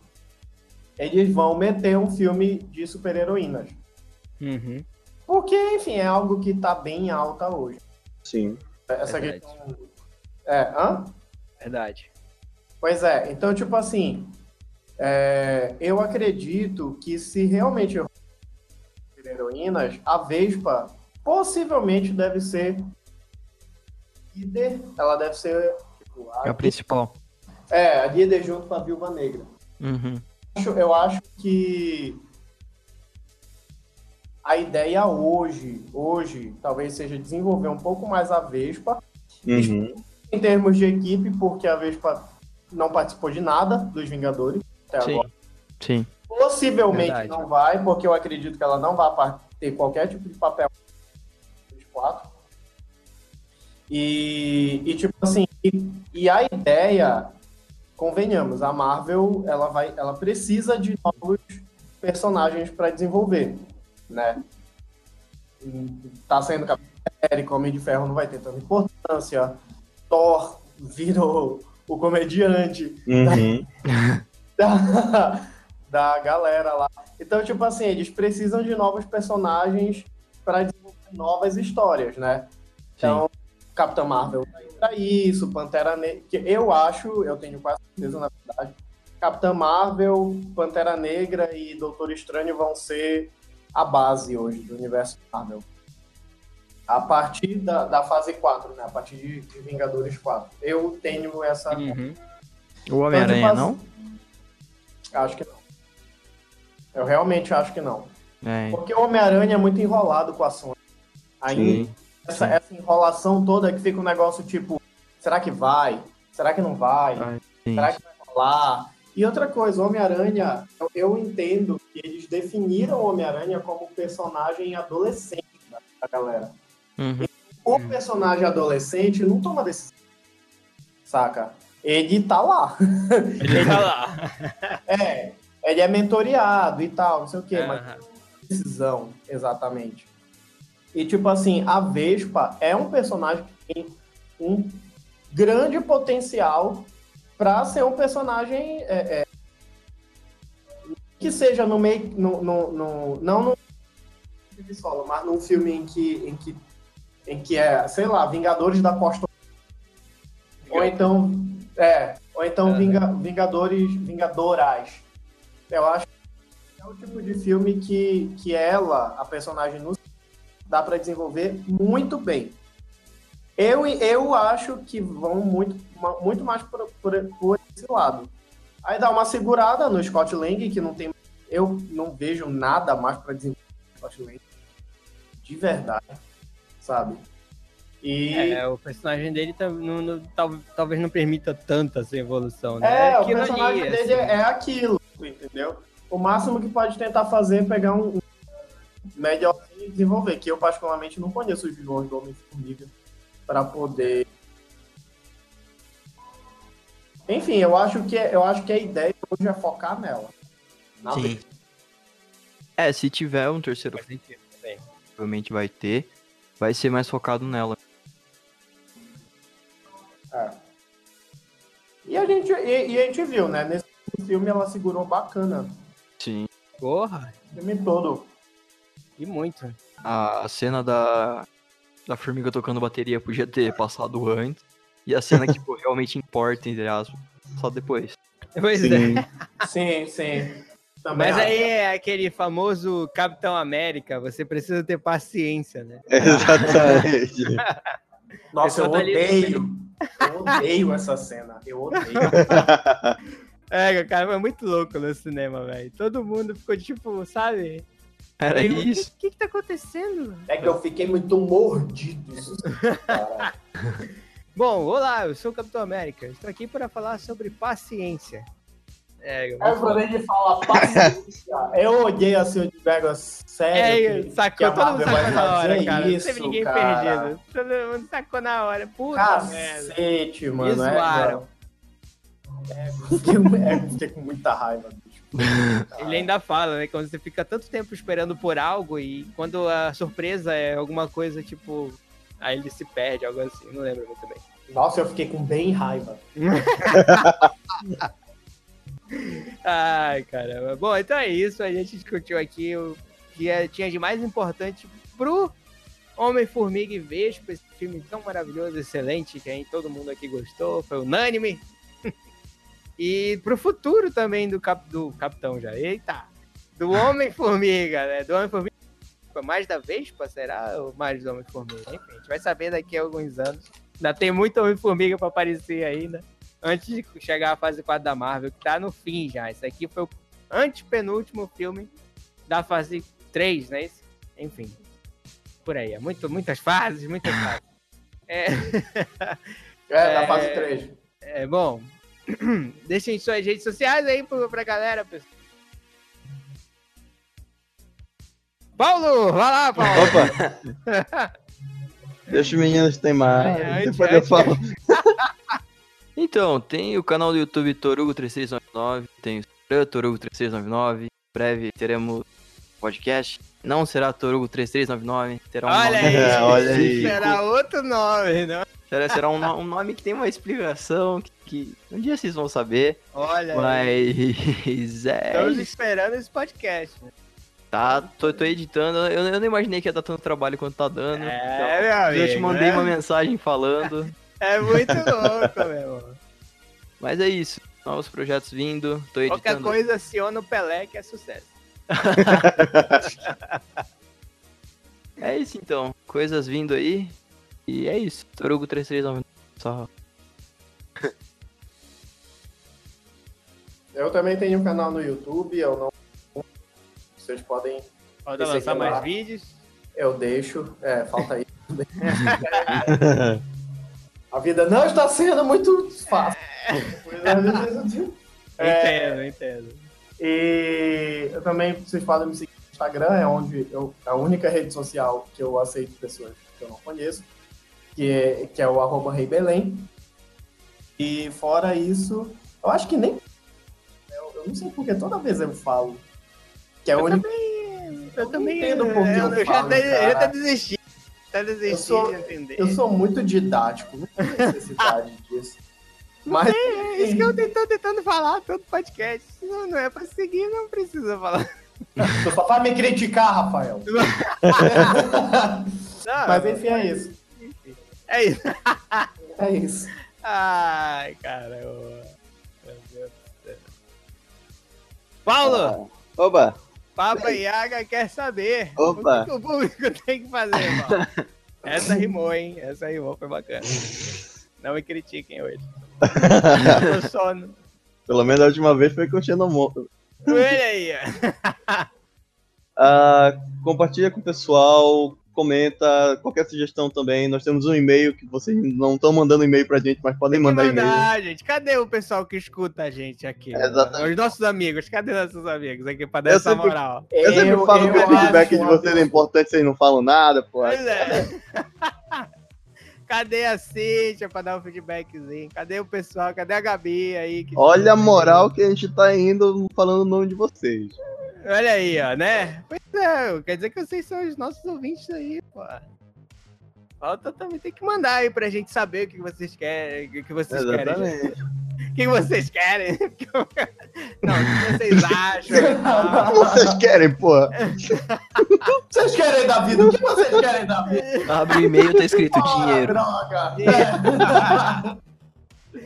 eles vão meter um filme de super-heroínas. Uhum. Porque, enfim, é algo que tá bem alta hoje. Sim. Essa Verdade. questão. É, hã? Verdade. Pois é, então, tipo assim, é, eu acredito que se realmente eu for heroínas, a Vespa possivelmente deve ser líder, ela deve ser tipo, É a principal. é, a líder junto com a Viúva Negra. Uhum. acho- eu acho que a ideia hoje, hoje, talvez seja desenvolver um pouco mais a Vespa Uhum. em termos de equipe, porque a Vespa não participou de nada dos Vingadores até Sim. agora. Sim. Possivelmente Verdade. não vai, porque eu acredito que ela não vai ter qualquer tipo de papel nos quatro. E, e tipo assim, e, e a ideia, convenhamos, a Marvel ela vai, ela precisa de novos personagens para desenvolver, né? Tá saindo Capitão América, Homem de Ferro não vai ter tanta importância. Thor virou o comediante Uhum. da, da galera lá. Então, tipo assim, eles precisam de novos personagens para desenvolver novas histórias, né? Então, Capitão Marvel pra isso, Pantera Negra. que Eu acho, eu tenho quase certeza, na verdade, Capitã Marvel, Pantera Negra e Doutor Estranho vão ser a base hoje do universo Marvel. A partir da, da fase 4, né? A partir de, de Vingadores 4. Eu tenho essa. Uhum. O Homem-Aranha, não? Acho que não. Eu realmente acho que não. É. Porque o Homem-Aranha é muito enrolado com a Sony. Aí, Sim. Essa, essa enrolação toda que fica um negócio tipo, será que vai? Será que não vai? Vai, Sim. Será que vai rolar? E outra coisa, o Homem-Aranha, eu, eu entendo que eles definiram o Homem-Aranha como personagem adolescente da, da galera. Uhum. O personagem adolescente não toma decisão. Saca? Ele tá lá. Ele tá lá. É, ele é mentoreado e tal, não sei o quê, mas Aham. decisão, exatamente. E, tipo assim, a Vespa é um personagem que tem um grande potencial para ser um personagem é, é, que seja no meio, no, no, no- não no filme solo, mas num filme em que, em que, em que é, sei lá, Vingadores da Costa ou então, é, ou então Aham. Vinga- Vingadores, Vingadoras. Eu acho que é É o tipo de filme que, que ela, a personagem, no dá pra desenvolver muito bem. Eu, eu acho que vão muito, muito mais por, por, por esse lado. Aí dá uma segurada no Scott Lang, que não tem. Eu não vejo nada mais pra desenvolver no Scott Lang. De verdade. Sabe? E. É, o personagem dele tá- não- não- tal- talvez não permita tanta essa evolução, né? É, o aquilo personagem ali, dele assim. é aquilo, entendeu? O máximo que pode tentar fazer é pegar um melhorzinho e desenvolver, que eu particularmente não conheço os vilões do Homem-Formiga para poder. Enfim, eu acho que eu acho que a ideia hoje é focar nela. Na Sim. É, se tiver um terceiro filme, provavelmente vai ter, vai ser mais focado nela. É. E a gente e, e a gente viu, né? Nesse filme ela segurou bacana. Sim. Porra, O filme todo. E muito. A cena da, da formiga tocando bateria podia ter passado antes. E a cena que tipo, realmente importa, entre aspas, só depois. Pois é. Sim. Sim, sim. Também Mas acho. aí é aquele famoso Capitão América, você precisa ter paciência, né? Exatamente. Nossa, eu ali- odeio. Eu odeio essa cena. Eu odeio. É, cara, foi muito louco no cinema, velho. Todo mundo ficou tipo, sabe? Era Eu- isso. O que, que tá acontecendo? É que eu fiquei muito mordido. Bom, olá, eu sou o Capitão América. Estou aqui para falar sobre paciência. É, eu eu falei de falar paciência. Eu odiei assim, eu digo, É, sério. que- sacou, que a todo mundo sacou na hora, cara. Não isso, teve ninguém cara. perdido. Todo mundo sacou na hora. Puta merda. Cacete, Me mano. é, zoaram. É, eu fiquei, é, eu fiquei com muita raiva. Ele ainda fala, né? Quando você fica tanto tempo esperando por algo e quando a surpresa é alguma coisa, tipo. Aí ele se perde, algo assim. Não lembro muito bem. Nossa, eu fiquei com bem raiva. Ai, caramba. Bom, então é isso. A gente discutiu aqui o que é- tinha de mais importante pro Homem-Formiga e Vespa, esse filme tão maravilhoso, excelente, que aí todo mundo aqui gostou, foi unânime. E pro futuro também do, cap, do Capitão já. Eita! Do Homem-Formiga, né? Do Homem-Formiga. Mais da Vespa, será? Ou mais do Homem-Formiga? Enfim, a gente vai saber daqui a alguns anos. Ainda tem muito Homem-Formiga pra aparecer ainda antes de chegar à fase 4 da Marvel, que tá no fim já. Esse aqui foi o antepenúltimo filme da fase 3, né? Enfim. Por aí. É muito, muitas fases, muitas fases. É, É, da É. fase 3. é bom. Deixem suas redes sociais aí pra, pra galera, pessoal. Paulo! Vai lá, Paulo! Opa! Deixa os meninos teimar. Ai, Depois ai, eu falo. Então, tem o canal do YouTube Torugo3699, tem o Instagram Torugo3699, em breve teremos podcast. Não será Torugo3399, terá um Olha nome aí! olha aí. Será outro nome, não? Será, será um, um nome que tem uma explicação que, que um dia vocês vão saber, Olha mas é Estamos esperando esse podcast. né? Tá, tô, tô editando, eu, eu não imaginei que ia dar tanto trabalho quanto tá dando. É, meu então, eu te amigo, mandei né? uma mensagem falando, É muito louco, meu mas é isso. Novos projetos vindo, tô editando. Qualquer coisa, aciona o Pelé, que é sucesso. É isso então, coisas vindo aí. E é isso. Torugo 339. Só. Eu também tenho um canal no YouTube, eu não. Vocês podem. Pode lançar mais vídeos. Eu deixo. É, falta aí. A vida não está sendo muito fácil. É, Entendo, entendo. E eu também, vocês podem me seguir no Instagram, é onde eu, é a única rede social que eu aceito pessoas que eu não conheço, que é, que é o arroba Rei Belém. E fora isso, eu acho que nem. Eu, eu não sei porque toda vez eu falo. Que é o único. Eu também entendo por que eu eu já falo, até, eu até desisti. Até desisti Eu sou- de entender. Eu sou muito didático, não tem necessidade disso. Mas É isso que eu tô tentando falar todo podcast. Não, não é pra seguir, não precisa falar. tu só vai me criticar, Rafael. Não, Mas enfim, é isso. É isso. É isso. Ai, caramba. Meu Deus do céu. Paulo! Oba! Papa Yaga quer saber. Opa. O que, o público tem que fazer, irmão? Essa rimou, hein? Essa rimou, foi bacana. Não me critiquem hoje. Tô sono. Pelo menos a última vez foi com o Xenomorfo. Olha aí, ó. Ah, compartilha com o pessoal, comenta, qualquer sugestão também. Nós temos um e-mail que vocês não estão mandando e-mail pra gente, mas podem que mandar e-mail. gente. Cadê o pessoal que escuta a gente aqui? Exatamente. Os nossos amigos. Cadê nossos amigos aqui pra dar Eu essa sempre- moral? Eu sempre Eu- falo eu que o feedback de vocês é importante, vocês não falam nada, pô. Pois é. Cadê a Cíntia pra dar um feedbackzinho? Cadê o pessoal? Cadê a Gabi aí? Olha a escuta moral que a gente tá indo falando o nome de vocês. Olha aí, ó, né? Pois é, quer dizer que vocês são os nossos ouvintes aí, pô. Falta também tem que mandar aí pra gente saber o que vocês querem, o que vocês querem. Exatamente. O que vocês querem? Não, o que vocês acham? e tal. Como vocês querem, pô? Vocês querem da vida? O que vocês querem da vida? Abre o e-mail, tá escrito Ah, dinheiro. droga!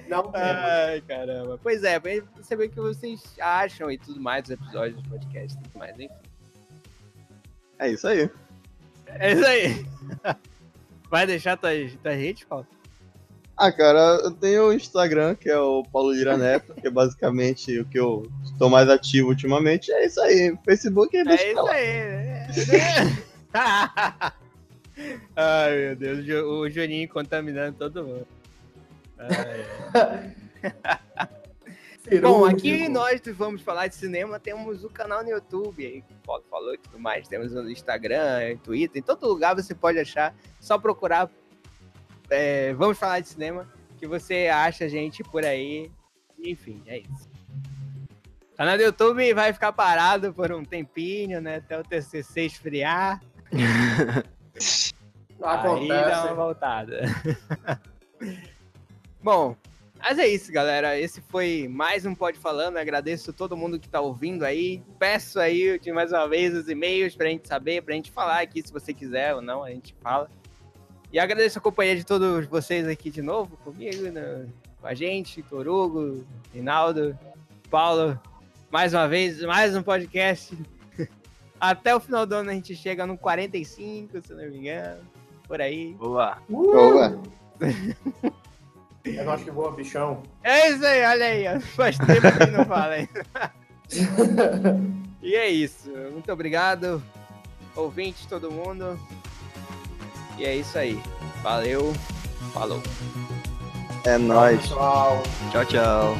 Não temos. Ai, caramba. Pois é, pra saber o que vocês acham e tudo mais dos episódios do podcast e tudo mais, enfim. É isso aí. É isso aí. Vai deixar tua, tua rede, Paulo? Ah, cara, eu tenho o Instagram, que é o Paulo Lira Neto, que é basicamente o que eu estou mais ativo ultimamente. É isso aí. Facebook é É isso aí. Ai, meu Deus, o Juninho contaminando todo mundo. Bom, aqui nós vamos falar de cinema, temos o canal no YouTube, aí que o Paulo falou e tudo mais. Temos no Instagram, Twitter, em todo lugar você pode achar. Só procurar é, Vamos falar de cinema, que você acha a gente por aí. Enfim, é isso. O canal do YouTube vai ficar parado por um tempinho, né? Até o TCC esfriar. Aí dá uma Acontece. voltada. Bom, mas é isso, galera. Esse foi mais um Pode Falando. Agradeço todo mundo que tá ouvindo aí. Peço aí de mais uma vez os e-mails pra gente saber, pra gente falar aqui, se você quiser ou não, a gente fala. E agradeço a companhia de todos vocês aqui de novo, comigo, né, com a gente, Torugo, Rinaldo, Paulo. Mais uma vez, mais um podcast. Até o final do ano a gente chega no 45, se não me engano. Por aí. Boa. Boa. É nós que voa, bichão. É isso aí, olha aí. Faz tempo que não fala aí. E é isso. Muito obrigado, ouvintes, todo mundo. E é isso aí. Valeu. Falou. É nóis. Pessoal. Tchau, tchau.